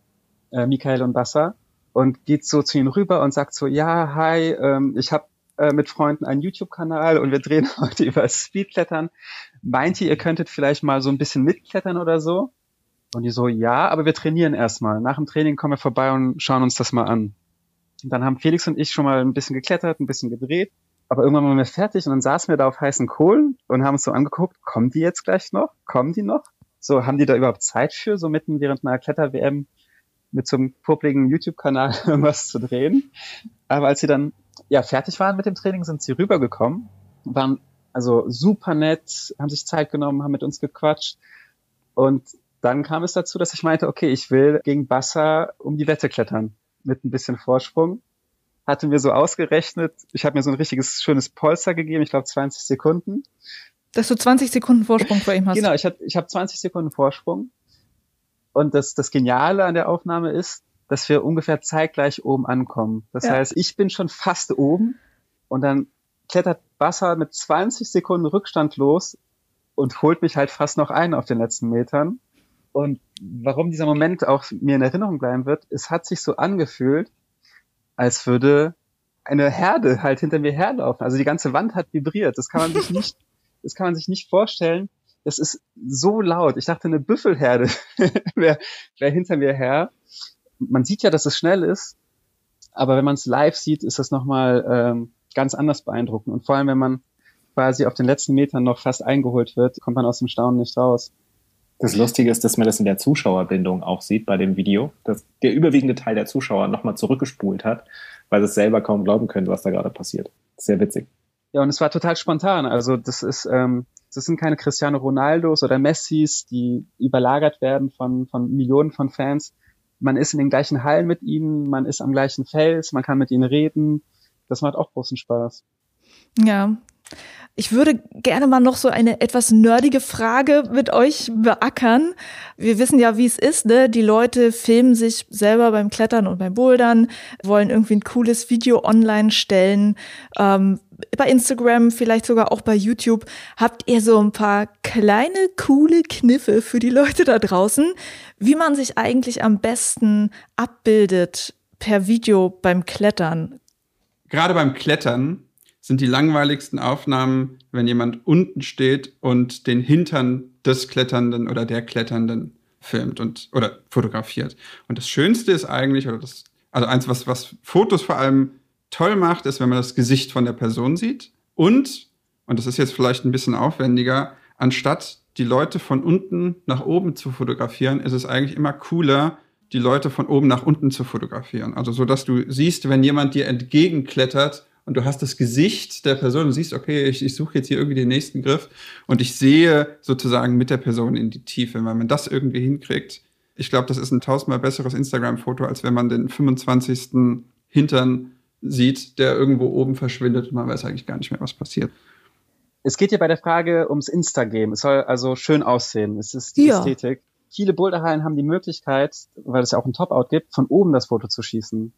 äh, Michael und Bassa, und geht so zu ihnen rüber und sagt so, ja, hi, ähm, ich habe äh, mit Freunden einen YouTube-Kanal und wir drehen *laughs* heute über Speedklettern. Meint ihr, ihr könntet vielleicht mal so ein bisschen mitklettern oder so? Und die so, ja, aber wir trainieren erstmal. Nach dem Training kommen wir vorbei und schauen uns das mal an. Und dann haben Felix und ich schon mal ein bisschen geklettert, ein bisschen gedreht. Aber irgendwann waren wir fertig und dann saßen wir da auf heißen Kohlen und haben uns so angeguckt, kommen die jetzt gleich noch? Kommen die noch? So, haben die da überhaupt Zeit für, so mitten während einer Kletter-WM mit so einem publiken YouTube-Kanal *laughs* irgendwas zu drehen? Aber als sie dann ja, fertig waren mit dem Training, sind sie rübergekommen, waren also super nett, haben sich Zeit genommen, haben mit uns gequatscht. Und dann kam es dazu, dass ich meinte, okay, ich will gegen Bassa um die Wette klettern mit ein bisschen Vorsprung. Hatte mir so ausgerechnet, ich habe mir so ein richtiges schönes Polster gegeben, ich glaube 20 Sekunden. Dass du 20 Sekunden Vorsprung vor ihm hast. Genau, ich habe ich hab 20 Sekunden Vorsprung. Und das, das Geniale an der Aufnahme ist, dass wir ungefähr zeitgleich oben ankommen. Das ja. heißt, ich bin schon fast oben und dann klettert Wasser mit 20 Sekunden Rückstand los und holt mich halt fast noch ein auf den letzten Metern. Und warum dieser Moment auch mir in Erinnerung bleiben wird, es hat sich so angefühlt, als würde eine Herde halt hinter mir herlaufen. Also die ganze Wand hat vibriert. Das kann man sich *laughs* nicht, das kann man sich nicht vorstellen. Das ist so laut. Ich dachte, eine Büffelherde *laughs* wäre wär hinter mir her man sieht ja, dass es schnell ist, aber wenn man es live sieht, ist das nochmal ähm, ganz anders beeindruckend. Und vor allem, wenn man quasi auf den letzten Metern noch fast eingeholt wird, kommt man aus dem Staunen nicht raus. Das Lustige ist, dass man das in der Zuschauerbindung auch sieht bei dem Video, dass der überwiegende Teil der Zuschauer nochmal zurückgespult hat, weil es selber kaum glauben könnte, was da gerade passiert. Sehr witzig. Ja, und es war total spontan. Also das ist, ähm, das sind keine Cristiano Ronaldos oder Messis, die überlagert werden von, von Millionen von Fans, man ist in den gleichen Hallen mit ihnen, man ist am gleichen Fels, man kann mit ihnen reden. Das macht auch großen Spaß. Ja. Ich würde gerne mal noch so eine etwas nerdige Frage mit euch beackern. Wir wissen ja, wie es ist, ne? Die Leute filmen sich selber beim Klettern und beim Bouldern, wollen irgendwie ein cooles Video online stellen. Ähm, bei Instagram, vielleicht sogar auch bei YouTube, habt ihr so ein paar kleine, coole Kniffe für die Leute da draußen, wie man sich eigentlich am besten abbildet per Video beim Klettern. Gerade beim Klettern sind die langweiligsten Aufnahmen, wenn jemand unten steht und den Hintern des Kletternden oder der Kletternden filmt und oder fotografiert. Und das Schönste ist eigentlich, oder das, also eins, was, was Fotos vor allem toll macht, ist, wenn man das Gesicht von der Person sieht. Und, und das ist jetzt vielleicht ein bisschen aufwendiger, anstatt die Leute von unten nach oben zu fotografieren, ist es eigentlich immer cooler, die Leute von oben nach unten zu fotografieren. Also so, dass du siehst, wenn jemand dir entgegenklettert und du hast das Gesicht der Person und siehst, okay, ich, ich suche jetzt hier irgendwie den nächsten Griff und ich sehe sozusagen mit der Person in die Tiefe. Wenn man das irgendwie hinkriegt, ich glaube, das ist ein tausendmal besseres Instagram-Foto, als wenn man den 25. Hintern sieht, der irgendwo oben verschwindet und man weiß eigentlich gar nicht mehr, was passiert. Es geht hier bei der Frage ums Insta-Game. Es soll also schön aussehen. Es ist die ja. Ästhetik. Viele Boulderhallen haben die Möglichkeit, weil es ja auch ein Top-Out gibt, von oben das Foto zu schießen.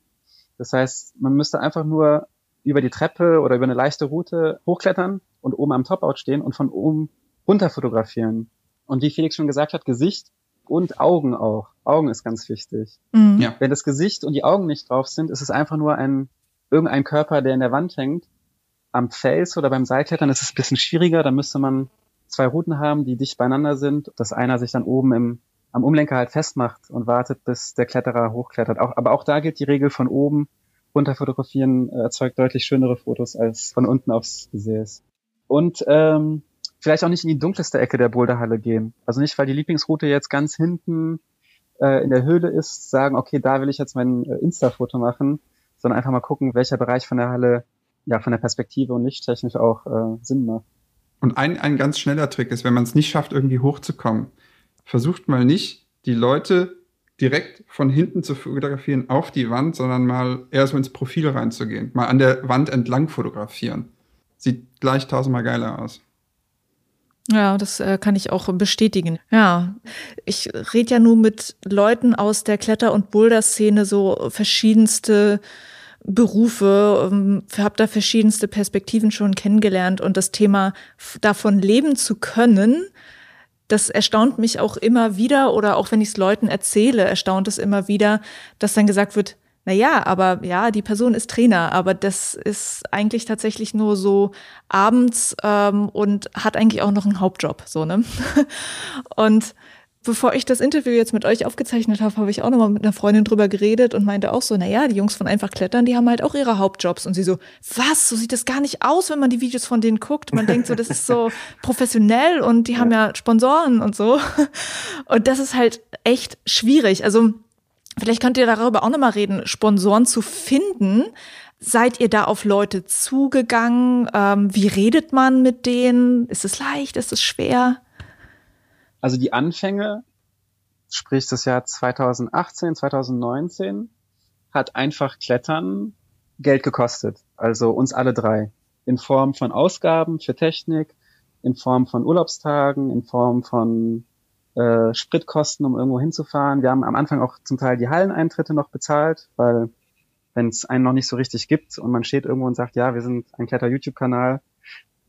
Das heißt, man müsste einfach nur über die Treppe oder über eine leichte Route hochklettern und oben am Top-Out stehen und von oben runter fotografieren. Und wie Felix schon gesagt hat, Gesicht und Augen auch. Augen ist ganz wichtig. Mhm. Ja. Wenn das Gesicht und die Augen nicht drauf sind, ist es einfach nur ein irgendein Körper, der in der Wand hängt. Am Fels oder beim Seilklettern ist es ein bisschen schwieriger. Da müsste man zwei Routen haben, die dicht beieinander sind, dass einer sich dann oben im, am Umlenker halt festmacht und wartet, bis der Kletterer hochklettert. Auch, aber auch da gilt die Regel von oben runter fotografieren äh, erzeugt deutlich schönere Fotos als von unten aufs Gesäß. Und ähm, vielleicht auch nicht in die dunkelste Ecke der Boulderhalle gehen. Also nicht, weil die Lieblingsroute jetzt ganz hinten äh, in der Höhle ist, sagen, okay, da will ich jetzt mein äh, Insta-Foto machen, sondern einfach mal gucken, welcher Bereich von der Halle ja von der Perspektive und lichttechnisch auch äh, Sinn macht. Und ein, ein ganz schneller Trick ist, wenn man es nicht schafft, irgendwie hochzukommen, versucht mal nicht, die Leute direkt von hinten zu fotografieren auf die Wand, sondern mal eher so ins Profil reinzugehen. Mal an der Wand entlang fotografieren. Sieht gleich tausendmal geiler aus. Ja, das äh, kann ich auch bestätigen. Ja, ich rede ja nun mit Leuten aus der Kletter- und Boulder-Szene so verschiedenste Berufe, ähm, habe da verschiedenste Perspektiven schon kennengelernt und das Thema davon leben zu können, das erstaunt mich auch immer wieder oder auch wenn ich es Leuten erzähle, erstaunt es immer wieder, dass dann gesagt wird, na ja, aber ja, die Person ist Trainer, aber das ist eigentlich tatsächlich nur so abends ähm, und hat eigentlich auch noch einen Hauptjob, so ne. *laughs* und bevor ich das Interview jetzt mit euch aufgezeichnet habe, habe ich auch nochmal mit einer Freundin drüber geredet und meinte auch so, naja, die Jungs von Einfach Klettern, die haben halt auch ihre Hauptjobs. Und sie so, was? So sieht das gar nicht aus, wenn man die Videos von denen guckt. Man denkt so, das ist so *laughs* professionell und die haben ja Sponsoren und so. Und das ist halt echt schwierig. Also vielleicht könnt ihr darüber auch nochmal reden, Sponsoren zu finden. Seid ihr da auf Leute zugegangen? Ähm, wie redet man mit denen? Ist es leicht? Ist es schwer? Also die Anfänge, sprich das Jahr 2018, 2019, hat einfach Klettern Geld gekostet. Also uns alle drei. In Form von Ausgaben für Technik, in Form von Urlaubstagen, in Form von äh, Spritkosten, um irgendwo hinzufahren. Wir haben am Anfang auch zum Teil die Halleneintritte noch bezahlt, weil wenn es einen noch nicht so richtig gibt und man steht irgendwo und sagt, ja, wir sind ein Kletter-YouTube-Kanal,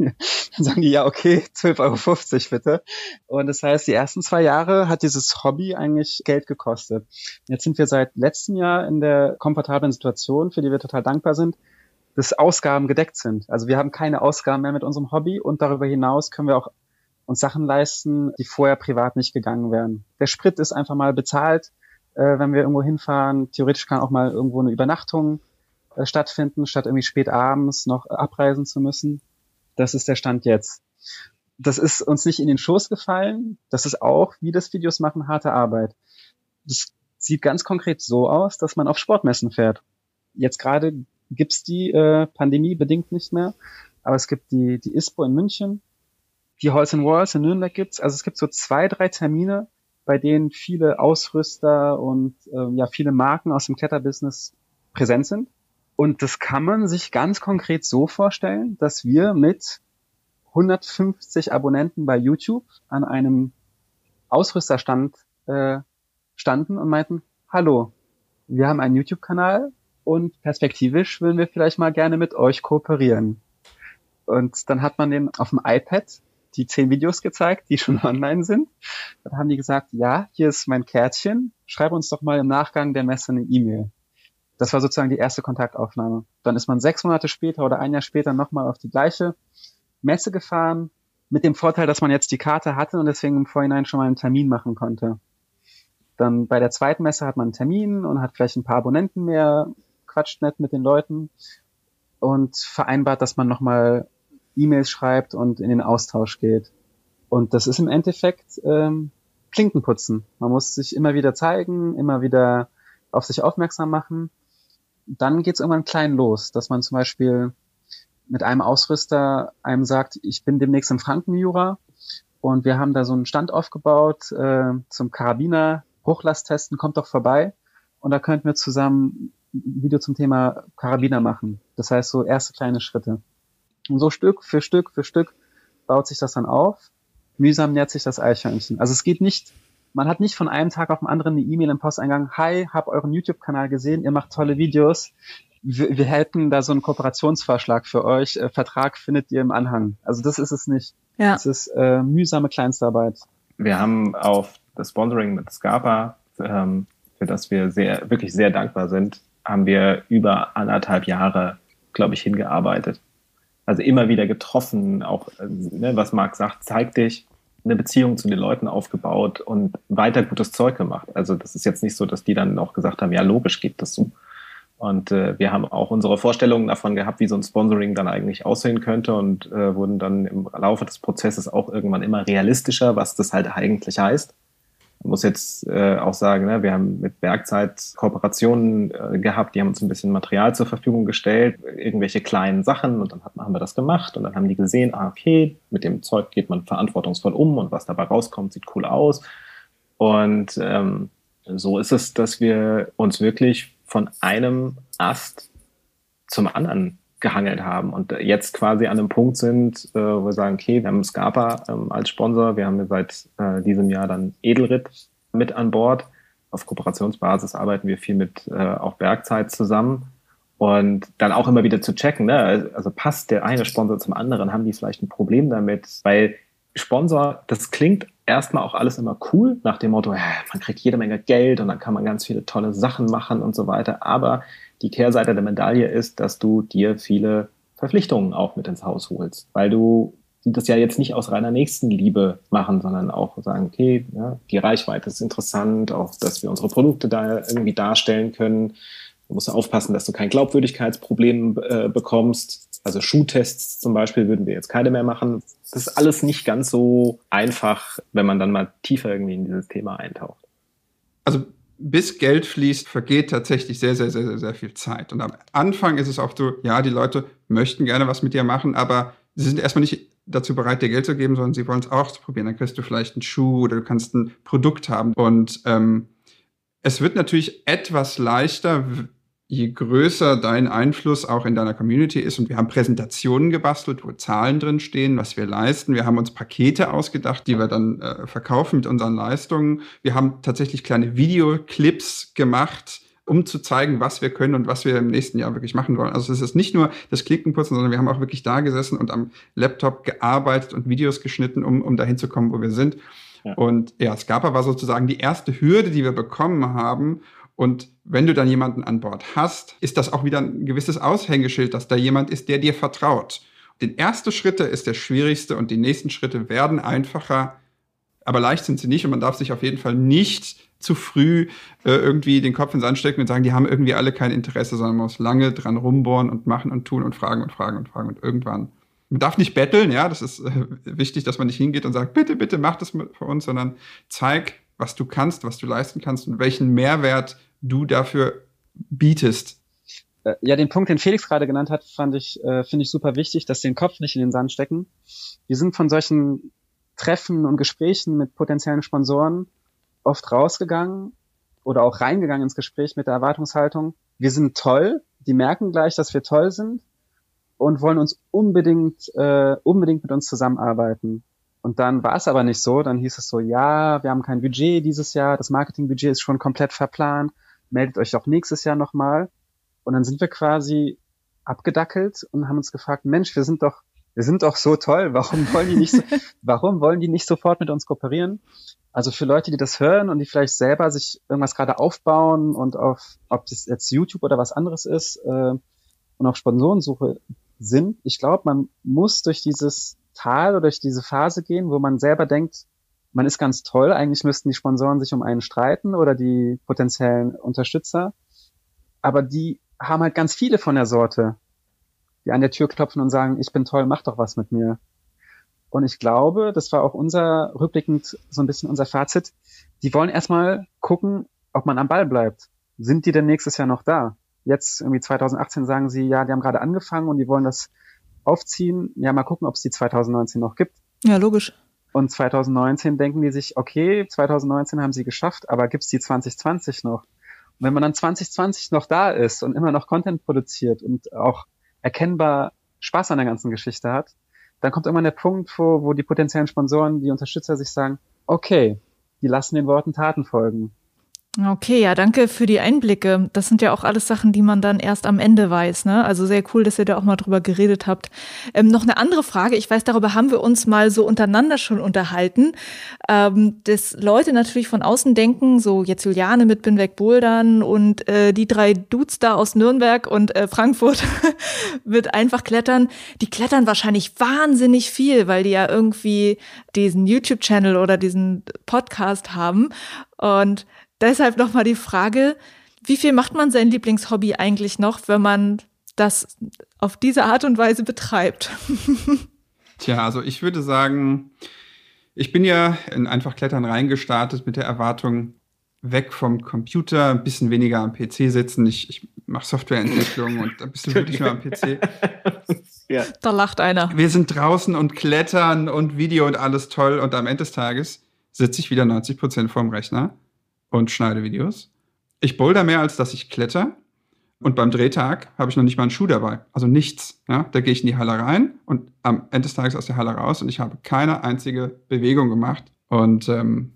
*laughs* dann sagen die, ja, okay, 12,50 Euro bitte. Und das heißt, die ersten zwei Jahre hat dieses Hobby eigentlich Geld gekostet. Jetzt sind wir seit letztem Jahr in der komfortablen Situation, für die wir total dankbar sind, dass Ausgaben gedeckt sind. Also wir haben keine Ausgaben mehr mit unserem Hobby und darüber hinaus können wir auch uns Sachen leisten, die vorher privat nicht gegangen wären. Der Sprit ist einfach mal bezahlt, äh, wenn wir irgendwo hinfahren. Theoretisch kann auch mal irgendwo eine Übernachtung äh, stattfinden, statt irgendwie spät abends noch abreisen zu müssen. Das ist der Stand jetzt. Das ist uns nicht in den Schoß gefallen. Das ist auch, wie das Videos machen, harte Arbeit. Das sieht ganz konkret so aus, dass man auf Sportmessen fährt. Jetzt gerade gibt's die äh, Pandemie bedingt nicht mehr, aber es gibt die, die ISPO in München, die Halls and Walls in Nürnberg gibt's. Also es gibt so zwei, drei Termine, bei denen viele Ausrüster und äh, ja viele Marken aus dem Kletterbusiness präsent sind. Und das kann man sich ganz konkret so vorstellen, dass wir mit 150 Abonnenten bei YouTube an einem Ausrüsterstand äh, standen und meinten, hallo, wir haben einen YouTube-Kanal und perspektivisch würden wir vielleicht mal gerne mit euch kooperieren. Und dann hat man den auf dem iPad die zehn Videos gezeigt, die schon *laughs* online sind. Dann haben die gesagt, ja, hier ist mein Kärtchen, schreib uns doch mal im Nachgang der Messe eine E-Mail. Das war sozusagen die erste Kontaktaufnahme. Dann ist man sechs Monate später oder ein Jahr später nochmal auf die gleiche Messe gefahren, mit dem Vorteil, dass man jetzt die Karte hatte und deswegen im Vorhinein schon mal einen Termin machen konnte. Dann bei der zweiten Messe hat man einen Termin und hat vielleicht ein paar Abonnenten mehr, quatscht nett mit den Leuten und vereinbart, dass man nochmal E-Mails schreibt und in den Austausch geht. Und das ist im Endeffekt ähm, Klinkenputzen. Man muss sich immer wieder zeigen, immer wieder auf sich aufmerksam machen dann geht es irgendwann klein los, dass man zum Beispiel mit einem Ausrüster einem sagt, ich bin demnächst im Frankenjura und wir haben da so einen Stand aufgebaut äh, zum Karabiner Bruchlastttesten, kommt doch vorbei und da könnten wir zusammen ein Video zum Thema Karabiner machen. Das heißt so erste kleine Schritte. Und so Stück für Stück für Stück baut sich das dann auf. Mühsam nährt sich das Eichhörnchen. Also es geht nicht, man hat nicht von einem Tag auf den anderen eine E-Mail im Posteingang, hi, hab euren YouTube-Kanal gesehen, ihr macht tolle Videos. Wir, wir hätten da so einen Kooperationsvorschlag für euch. Äh, Vertrag findet ihr im Anhang. Also das ist es nicht. Ja. Es ist äh, mühsame Kleinstarbeit. Wir haben auf das Sponsoring mit Scarpa, ähm, für das wir sehr, wirklich sehr dankbar sind, haben wir über anderthalb Jahre, glaube ich, hingearbeitet. Also immer wieder getroffen, auch äh, ne, was Marc sagt, zeig dich, eine Beziehung zu den Leuten aufgebaut und weiter gutes Zeug gemacht. Also das ist jetzt nicht so, dass die dann auch gesagt haben, ja, logisch geht das so. Und äh, wir haben auch unsere Vorstellungen davon gehabt, wie so ein Sponsoring dann eigentlich aussehen könnte und äh, wurden dann im Laufe des Prozesses auch irgendwann immer realistischer, was das halt eigentlich heißt. Man muss jetzt äh, auch sagen, ne, wir haben mit Bergzeit Kooperationen äh, gehabt, die haben uns ein bisschen Material zur Verfügung gestellt, irgendwelche kleinen Sachen und dann hat, haben wir das gemacht und dann haben die gesehen, ah, okay, mit dem Zeug geht man verantwortungsvoll um und was dabei rauskommt, sieht cool aus. Und ähm, so ist es, dass wir uns wirklich von einem Ast zum anderen gehangelt haben und jetzt quasi an einem Punkt sind, äh, wo wir sagen, okay, wir haben Scarpa ähm, als Sponsor, wir haben seit äh, diesem Jahr dann Edelrit mit an Bord. Auf Kooperationsbasis arbeiten wir viel mit äh, auch Bergzeit zusammen. Und dann auch immer wieder zu checken, ne? also passt der eine Sponsor zum anderen, haben die vielleicht ein Problem damit, weil Sponsor, das klingt erstmal auch alles immer cool, nach dem Motto, man kriegt jede Menge Geld und dann kann man ganz viele tolle Sachen machen und so weiter, aber die Kehrseite der Medaille ist, dass du dir viele Verpflichtungen auch mit ins Haus holst, weil du das ja jetzt nicht aus reiner Nächstenliebe machen, sondern auch sagen, okay, ja, die Reichweite ist interessant, auch dass wir unsere Produkte da irgendwie darstellen können. Du musst aufpassen, dass du kein Glaubwürdigkeitsproblem äh, bekommst. Also Schuhtests zum Beispiel würden wir jetzt keine mehr machen. Das ist alles nicht ganz so einfach, wenn man dann mal tiefer irgendwie in dieses Thema eintaucht. Also bis Geld fließt, vergeht tatsächlich sehr, sehr, sehr, sehr, sehr viel Zeit. Und am Anfang ist es auch so, ja, die Leute möchten gerne was mit dir machen, aber sie sind erstmal nicht dazu bereit, dir Geld zu geben, sondern sie wollen es auch probieren. Dann kriegst du vielleicht einen Schuh oder du kannst ein Produkt haben. Und ähm, es wird natürlich etwas leichter, je größer dein Einfluss auch in deiner Community ist, und wir haben Präsentationen gebastelt, wo Zahlen drin stehen, was wir leisten. Wir haben uns Pakete ausgedacht, die wir dann äh, verkaufen mit unseren Leistungen. Wir haben tatsächlich kleine Videoclips gemacht, um zu zeigen, was wir können und was wir im nächsten Jahr wirklich machen wollen. Also es ist nicht nur das Klickenputzen, sondern wir haben auch wirklich da gesessen und am Laptop gearbeitet und Videos geschnitten, um, um dahin zu kommen, wo wir sind. Ja. Und ja, Scapa war sozusagen die erste Hürde, die wir bekommen haben, und wenn du dann jemanden an Bord hast, ist das auch wieder ein gewisses Aushängeschild, dass da jemand ist, der dir vertraut. Den ersten Schritte ist der schwierigste und die nächsten Schritte werden einfacher, aber leicht sind sie nicht und man darf sich auf jeden Fall nicht zu früh äh, irgendwie den Kopf ins Sand stecken und sagen, die haben irgendwie alle kein Interesse, sondern man muss lange dran rumbohren und machen und tun und fragen und fragen und fragen und irgendwann. Man darf nicht betteln, ja, das ist äh, wichtig, dass man nicht hingeht und sagt, bitte, bitte mach das für uns, sondern zeig, was du kannst, was du leisten kannst und welchen Mehrwert du dafür bietest. Äh, ja, den Punkt, den Felix gerade genannt hat, fand ich, äh, finde ich super wichtig, dass den Kopf nicht in den Sand stecken. Wir sind von solchen Treffen und Gesprächen mit potenziellen Sponsoren oft rausgegangen oder auch reingegangen ins Gespräch mit der Erwartungshaltung. Wir sind toll, die merken gleich, dass wir toll sind und wollen uns unbedingt, äh, unbedingt mit uns zusammenarbeiten. Und dann war es aber nicht so. Dann hieß es so, ja, wir haben kein Budget dieses Jahr, das Marketingbudget ist schon komplett verplant meldet euch auch nächstes Jahr nochmal. Und dann sind wir quasi abgedackelt und haben uns gefragt, Mensch, wir sind doch, wir sind doch so toll, warum wollen die nicht so, *laughs* warum wollen die nicht sofort mit uns kooperieren? Also für Leute, die das hören und die vielleicht selber sich irgendwas gerade aufbauen und auf, ob das jetzt YouTube oder was anderes ist, äh, und auf Sponsorensuche sind, ich glaube, man muss durch dieses Tal oder durch diese Phase gehen, wo man selber denkt, man ist ganz toll, eigentlich müssten die Sponsoren sich um einen streiten oder die potenziellen Unterstützer, aber die haben halt ganz viele von der Sorte, die an der Tür klopfen und sagen, ich bin toll, mach doch was mit mir. Und ich glaube, das war auch unser, rückblickend so ein bisschen unser Fazit, die wollen erstmal gucken, ob man am Ball bleibt. Sind die denn nächstes Jahr noch da? Jetzt irgendwie 2018 sagen sie, ja, die haben gerade angefangen und die wollen das aufziehen, ja, mal gucken, ob es die 2019 noch gibt. Ja, logisch. Und 2019 denken die sich, okay, 2019 haben sie geschafft, aber gibt's die 2020 noch? Und wenn man dann 2020 noch da ist und immer noch Content produziert und auch erkennbar Spaß an der ganzen Geschichte hat, dann kommt immer der Punkt, wo, wo die potenziellen Sponsoren, die Unterstützer sich sagen, okay, die lassen den Worten Taten folgen. Okay, ja, danke für die Einblicke. Das sind ja auch alles Sachen, die man dann erst am Ende weiß. Ne? Also sehr cool, dass ihr da auch mal drüber geredet habt. Ähm, noch eine andere Frage. Ich weiß, darüber haben wir uns mal so untereinander schon unterhalten. Ähm, dass Leute natürlich von außen denken, so jetzt Juliane mit Binweg Bouldern und äh, die drei Dudes da aus Nürnberg und äh, Frankfurt *laughs* mit einfach klettern. Die klettern wahrscheinlich wahnsinnig viel, weil die ja irgendwie diesen YouTube-Channel oder diesen Podcast haben. Und Deshalb nochmal die Frage, wie viel macht man sein Lieblingshobby eigentlich noch, wenn man das auf diese Art und Weise betreibt? *laughs* Tja, also ich würde sagen, ich bin ja in einfach Klettern reingestartet mit der Erwartung, weg vom Computer, ein bisschen weniger am PC sitzen. Ich, ich mache Softwareentwicklung und ein bisschen wirklich nur am PC. *laughs* ja. Da lacht einer. Wir sind draußen und klettern und Video und alles toll und am Ende des Tages sitze ich wieder 90 Prozent vorm Rechner und schneide Videos. Ich boulder mehr, als dass ich kletter. Und beim Drehtag habe ich noch nicht mal einen Schuh dabei. Also nichts. Ja? Da gehe ich in die Halle rein und am Ende des Tages aus der Halle raus und ich habe keine einzige Bewegung gemacht. Und ähm,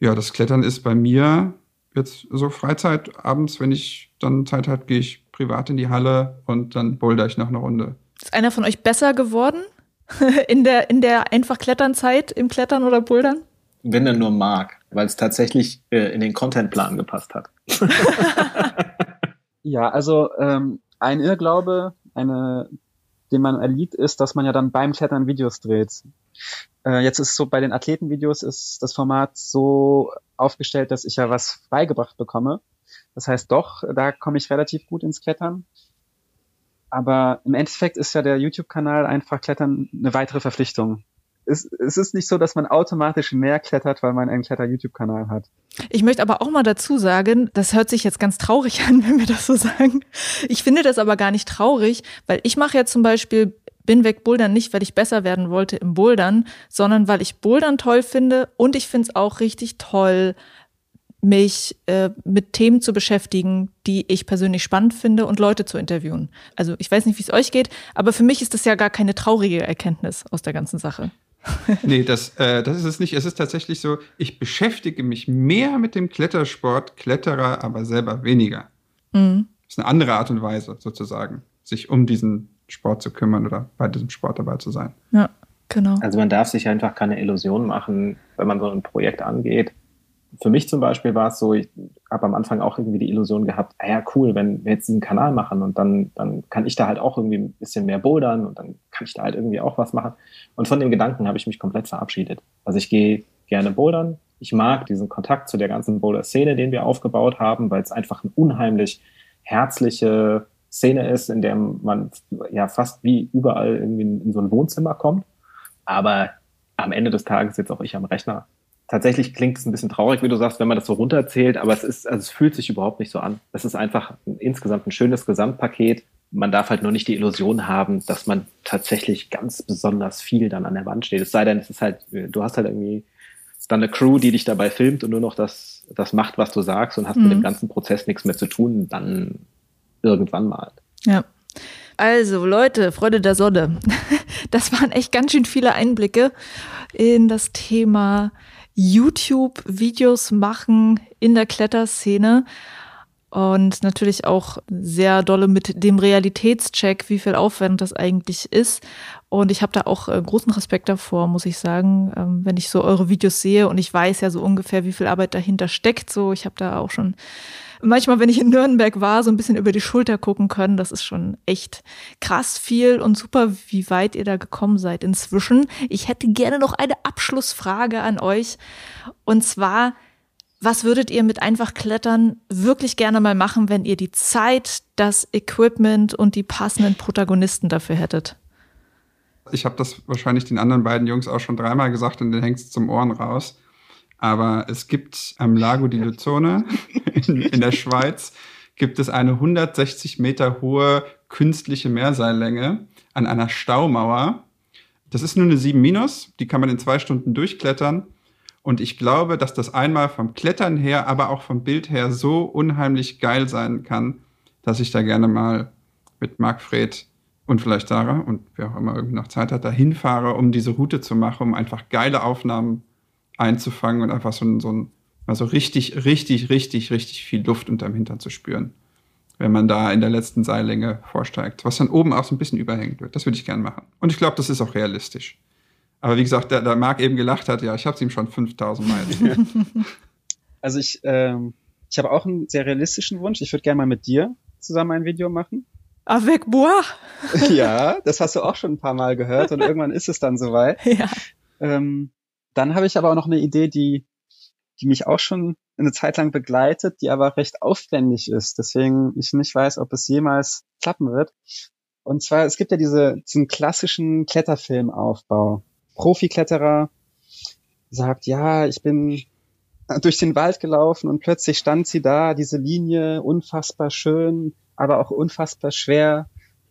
ja, das Klettern ist bei mir jetzt so Freizeit. Abends, wenn ich dann Zeit habe, gehe ich privat in die Halle und dann boulder ich noch eine Runde. Ist einer von euch besser geworden *laughs* in der, in der einfach Kletternzeit im Klettern oder Bouldern? Wenn er nur mag weil es tatsächlich äh, in den Contentplan gepasst hat. *laughs* ja, also ähm, ein Irrglaube, eine, den man erliegt, ist, dass man ja dann beim Klettern Videos dreht. Äh, jetzt ist so bei den Athletenvideos ist das Format so aufgestellt, dass ich ja was beigebracht bekomme. Das heißt doch, da komme ich relativ gut ins Klettern. Aber im Endeffekt ist ja der YouTube-Kanal einfach Klettern eine weitere Verpflichtung es, es ist nicht so, dass man automatisch mehr klettert, weil man einen Kletter-YouTube-Kanal hat. Ich möchte aber auch mal dazu sagen, das hört sich jetzt ganz traurig *laughs* an, wenn wir das so sagen. Ich finde das aber gar nicht traurig, weil ich mache ja zum Beispiel bin weg Bouldern nicht, weil ich besser werden wollte im Bouldern, sondern weil ich Bouldern toll finde und ich finde es auch richtig toll, mich äh, mit Themen zu beschäftigen, die ich persönlich spannend finde und Leute zu interviewen. Also ich weiß nicht, wie es euch geht, aber für mich ist das ja gar keine traurige Erkenntnis aus der ganzen Sache. *laughs* nee, das, äh, das ist es nicht. Es ist tatsächlich so, ich beschäftige mich mehr mit dem Klettersport, Kletterer aber selber weniger. Mhm. Das ist eine andere Art und Weise, sozusagen, sich um diesen Sport zu kümmern oder bei diesem Sport dabei zu sein. Ja, genau. Also man darf sich einfach keine Illusionen machen, wenn man so ein Projekt angeht für mich zum Beispiel war es so, ich habe am Anfang auch irgendwie die Illusion gehabt, ah ja, cool, wenn wir jetzt diesen Kanal machen und dann, dann kann ich da halt auch irgendwie ein bisschen mehr bouldern und dann kann ich da halt irgendwie auch was machen. Und von dem Gedanken habe ich mich komplett verabschiedet. Also ich gehe gerne bouldern. Ich mag diesen Kontakt zu der ganzen Boulder-Szene, den wir aufgebaut haben, weil es einfach eine unheimlich herzliche Szene ist, in der man ja fast wie überall irgendwie in so ein Wohnzimmer kommt. Aber am Ende des Tages sitze auch ich am Rechner tatsächlich klingt es ein bisschen traurig, wie du sagst, wenn man das so runterzählt, aber es ist, also es fühlt sich überhaupt nicht so an. Es ist einfach ein, insgesamt ein schönes Gesamtpaket. Man darf halt nur nicht die Illusion haben, dass man tatsächlich ganz besonders viel dann an der Wand steht. Es sei denn, es ist halt, du hast halt irgendwie dann eine Crew, die dich dabei filmt und nur noch das, das macht, was du sagst und hast mhm. mit dem ganzen Prozess nichts mehr zu tun, dann irgendwann mal. Ja. Also Leute, Freude der Sonne. *laughs* Das waren echt ganz schön viele Einblicke in das Thema YouTube-Videos machen in der Kletterszene und natürlich auch sehr dolle mit dem Realitätscheck, wie viel Aufwand das eigentlich ist. Und ich habe da auch äh, großen Respekt davor, muss ich sagen, ähm, wenn ich so eure Videos sehe und ich weiß ja so ungefähr, wie viel Arbeit dahinter steckt. So, ich habe da auch schon manchmal, wenn ich in Nürnberg war, so ein bisschen über die Schulter gucken können. Das ist schon echt krass viel und super, wie weit ihr da gekommen seid inzwischen. Ich hätte gerne noch eine Abschlussfrage an euch. Und zwar, was würdet ihr mit einfach Klettern wirklich gerne mal machen, wenn ihr die Zeit, das Equipment und die passenden Protagonisten dafür hättet? Ich habe das wahrscheinlich den anderen beiden Jungs auch schon dreimal gesagt und den hängst zum Ohren raus. Aber es gibt am Lago di Luzone in, in der Schweiz gibt es eine 160 Meter hohe künstliche Meerseillänge an einer Staumauer. Das ist nur eine 7 Minus, die kann man in zwei Stunden durchklettern. Und ich glaube, dass das einmal vom Klettern her, aber auch vom Bild her so unheimlich geil sein kann, dass ich da gerne mal mit Margfred und vielleicht Sarah und wer auch immer noch Zeit hat, da hinfahre, um diese Route zu machen, um einfach geile Aufnahmen einzufangen und einfach so, ein, so ein, also richtig, richtig, richtig, richtig viel Luft unterm Hintern zu spüren, wenn man da in der letzten Seillänge vorsteigt, was dann oben auch so ein bisschen überhängt wird. Das würde ich gerne machen. Und ich glaube, das ist auch realistisch. Aber wie gesagt, da, da Marc eben gelacht hat, ja, ich habe es ihm schon 5000 Mal erzählt. *laughs* Also ich, ähm, ich habe auch einen sehr realistischen Wunsch. Ich würde gerne mal mit dir zusammen ein Video machen. Avec moi? *laughs* ja, das hast du auch schon ein paar Mal gehört und irgendwann ist es dann soweit. *laughs* Ja. Ähm, dann habe ich aber auch noch eine Idee, die, die mich auch schon eine Zeit lang begleitet, die aber recht aufwendig ist, deswegen ich nicht weiß, ob es jemals klappen wird. Und zwar, es gibt ja diese, diesen klassischen Kletterfilmaufbau. Profikletterer sagt, ja, ich bin durch den Wald gelaufen und plötzlich stand sie da, diese Linie, unfassbar schön, aber auch unfassbar schwer.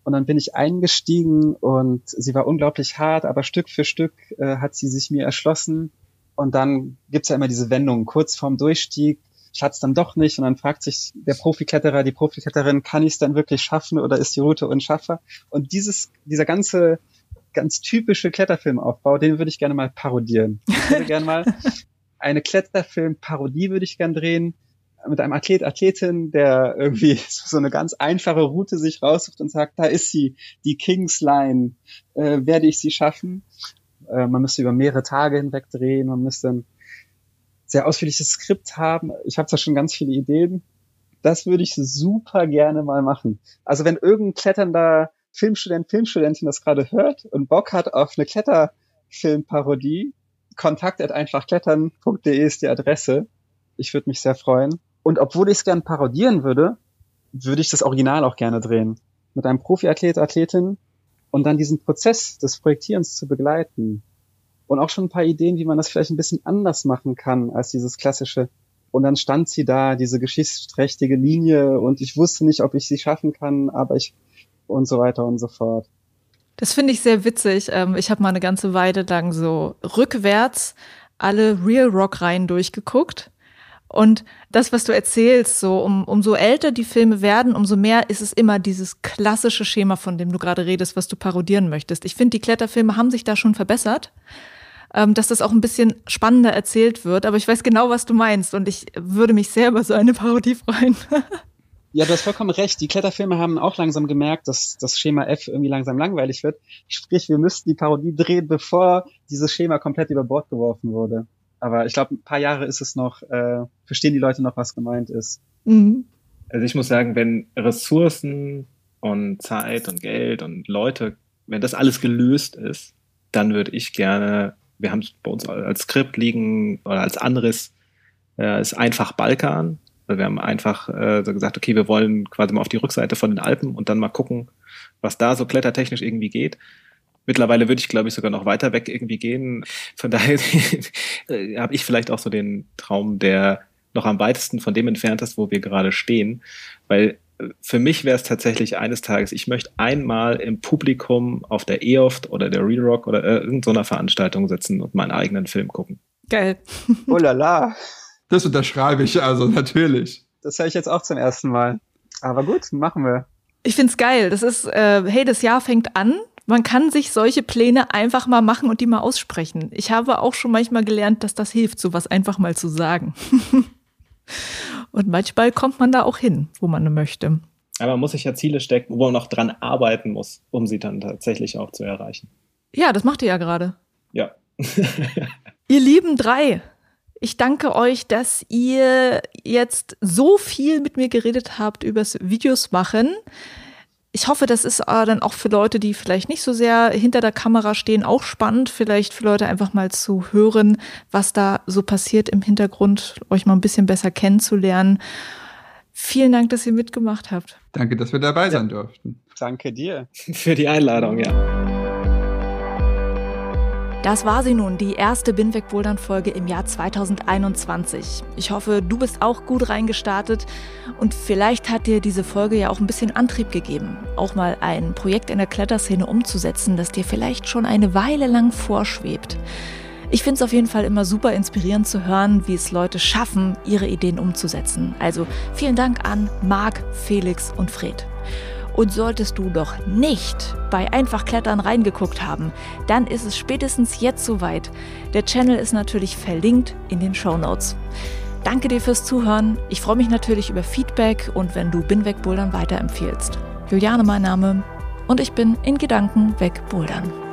Und dann bin ich eingestiegen und sie war unglaublich hart, aber Stück für Stück äh, hat sie sich mir erschlossen. Und dann gibt's ja immer diese Wendung, kurz vorm Durchstieg, ich hatte es dann doch nicht. Und dann fragt sich der Profikletterer, die Profikletterin, kann ich es dann wirklich schaffen oder ist die Route unschaffbar? Und dieses, dieser ganze, ganz typische Kletterfilmaufbau, den würde ich gerne mal parodieren. Ich würde gerne mal *laughs* eine Kletterfilm-Parodie würde ich gern drehen mit einem Athlet, Athletin, der irgendwie *laughs* so eine ganz einfache Route sich raussucht und sagt, da ist sie, die Kingsline, äh, werde ich sie schaffen? Äh, man müsste über mehrere Tage hinweg drehen, man müsste ein sehr ausführliches Skript haben. Ich habe da schon ganz viele Ideen. Das würde ich super gerne mal machen. Also wenn irgendein kletternder Filmstudent, Filmstudentin das gerade hört und Bock hat auf eine Kletterfilmparodie, kontakt at einfachklettern.de ist die Adresse. Ich würde mich sehr freuen. Und obwohl ich es gern parodieren würde, würde ich das Original auch gerne drehen. Mit einem Profiathlet, Athletin und dann diesen Prozess des Projektierens zu begleiten. Und auch schon ein paar Ideen, wie man das vielleicht ein bisschen anders machen kann als dieses klassische. Und dann stand sie da, diese geschichtsträchtige Linie und ich wusste nicht, ob ich sie schaffen kann, aber ich und so weiter und so fort. Das finde ich sehr witzig. Ähm, ich habe mal eine ganze Weile lang so rückwärts alle Real Rock Reihen durchgeguckt. Und das, was du erzählst, so um, umso älter die Filme werden, umso mehr ist es immer dieses klassische Schema, von dem du gerade redest, was du parodieren möchtest. Ich finde, die Kletterfilme haben sich da schon verbessert, ähm, dass das auch ein bisschen spannender erzählt wird. Aber ich weiß genau, was du meinst und ich würde mich sehr über so eine Parodie freuen. *laughs* Ja, du hast vollkommen recht. Die Kletterfilme haben auch langsam gemerkt, dass das Schema F irgendwie langsam langweilig wird. Sprich, wir müssten die Parodie drehen, bevor dieses Schema komplett über Bord geworfen wurde. Aber ich glaube, ein paar Jahre ist es noch, äh, verstehen die Leute noch, was gemeint ist. Mhm. Also ich muss sagen, wenn Ressourcen und Zeit und Geld und Leute, wenn das alles gelöst ist, dann würde ich gerne, wir haben es bei uns als Skript liegen oder als anderes, äh, ist einfach Balkan. Also wir haben einfach äh, so gesagt, okay, wir wollen quasi mal auf die Rückseite von den Alpen und dann mal gucken, was da so klettertechnisch irgendwie geht. Mittlerweile würde ich, glaube ich, sogar noch weiter weg irgendwie gehen. Von *laughs* daher äh, habe ich vielleicht auch so den Traum, der noch am weitesten von dem entfernt ist, wo wir gerade stehen. Weil äh, für mich wäre es tatsächlich eines Tages, ich möchte einmal im Publikum auf der EOFT oder der Real Rock oder äh, irgendeiner Veranstaltung sitzen und meinen eigenen Film gucken. Geil. *laughs* Oh la la. Das unterschreibe ich also natürlich. Das höre ich jetzt auch zum ersten Mal. Aber gut, machen wir. Ich find's geil. Das ist, äh, hey, das Jahr fängt an. Man kann sich solche Pläne einfach mal machen und die mal aussprechen. Ich habe auch schon manchmal gelernt, dass das hilft, sowas einfach mal zu sagen. *laughs* und manchmal kommt man da auch hin, wo man möchte. Aber man muss sich ja Ziele stecken, wo man noch dran arbeiten muss, um sie dann tatsächlich auch zu erreichen. Ja, das macht ihr ja gerade. Ja. *laughs* ihr lieben drei, ich danke euch, dass ihr jetzt so viel mit mir geredet habt übers Videos machen. Ich hoffe, das ist äh, dann auch für Leute, die vielleicht nicht so sehr hinter der Kamera stehen, auch spannend. Vielleicht für Leute einfach mal zu hören, was da so passiert im Hintergrund, euch mal ein bisschen besser kennenzulernen. Vielen Dank, dass ihr mitgemacht habt. Danke, dass wir dabei sein durften. Danke dir für die Einladung, ja. Das war sie nun, die erste Binweg Bouldern Folge im Jahr 2021. Ich hoffe, du bist auch gut reingestartet und vielleicht hat dir diese Folge ja auch ein bisschen Antrieb gegeben, auch mal ein Projekt in der Kletterszene umzusetzen, das dir vielleicht schon eine Weile lang vorschwebt. Ich finde es auf jeden Fall immer super inspirierend zu hören, wie es Leute schaffen, ihre Ideen umzusetzen. Also vielen Dank an Marc, Felix und Fred. Und solltest du doch nicht bei Einfach Klettern reingeguckt haben, dann ist es spätestens jetzt soweit. Der Channel ist natürlich verlinkt in den Show Notes. Danke dir fürs Zuhören. Ich freue mich natürlich über Feedback und wenn du Binweg Bouldern weiterempfiehlst. Juliane mein Name und ich bin in Gedanken weg Bouldern.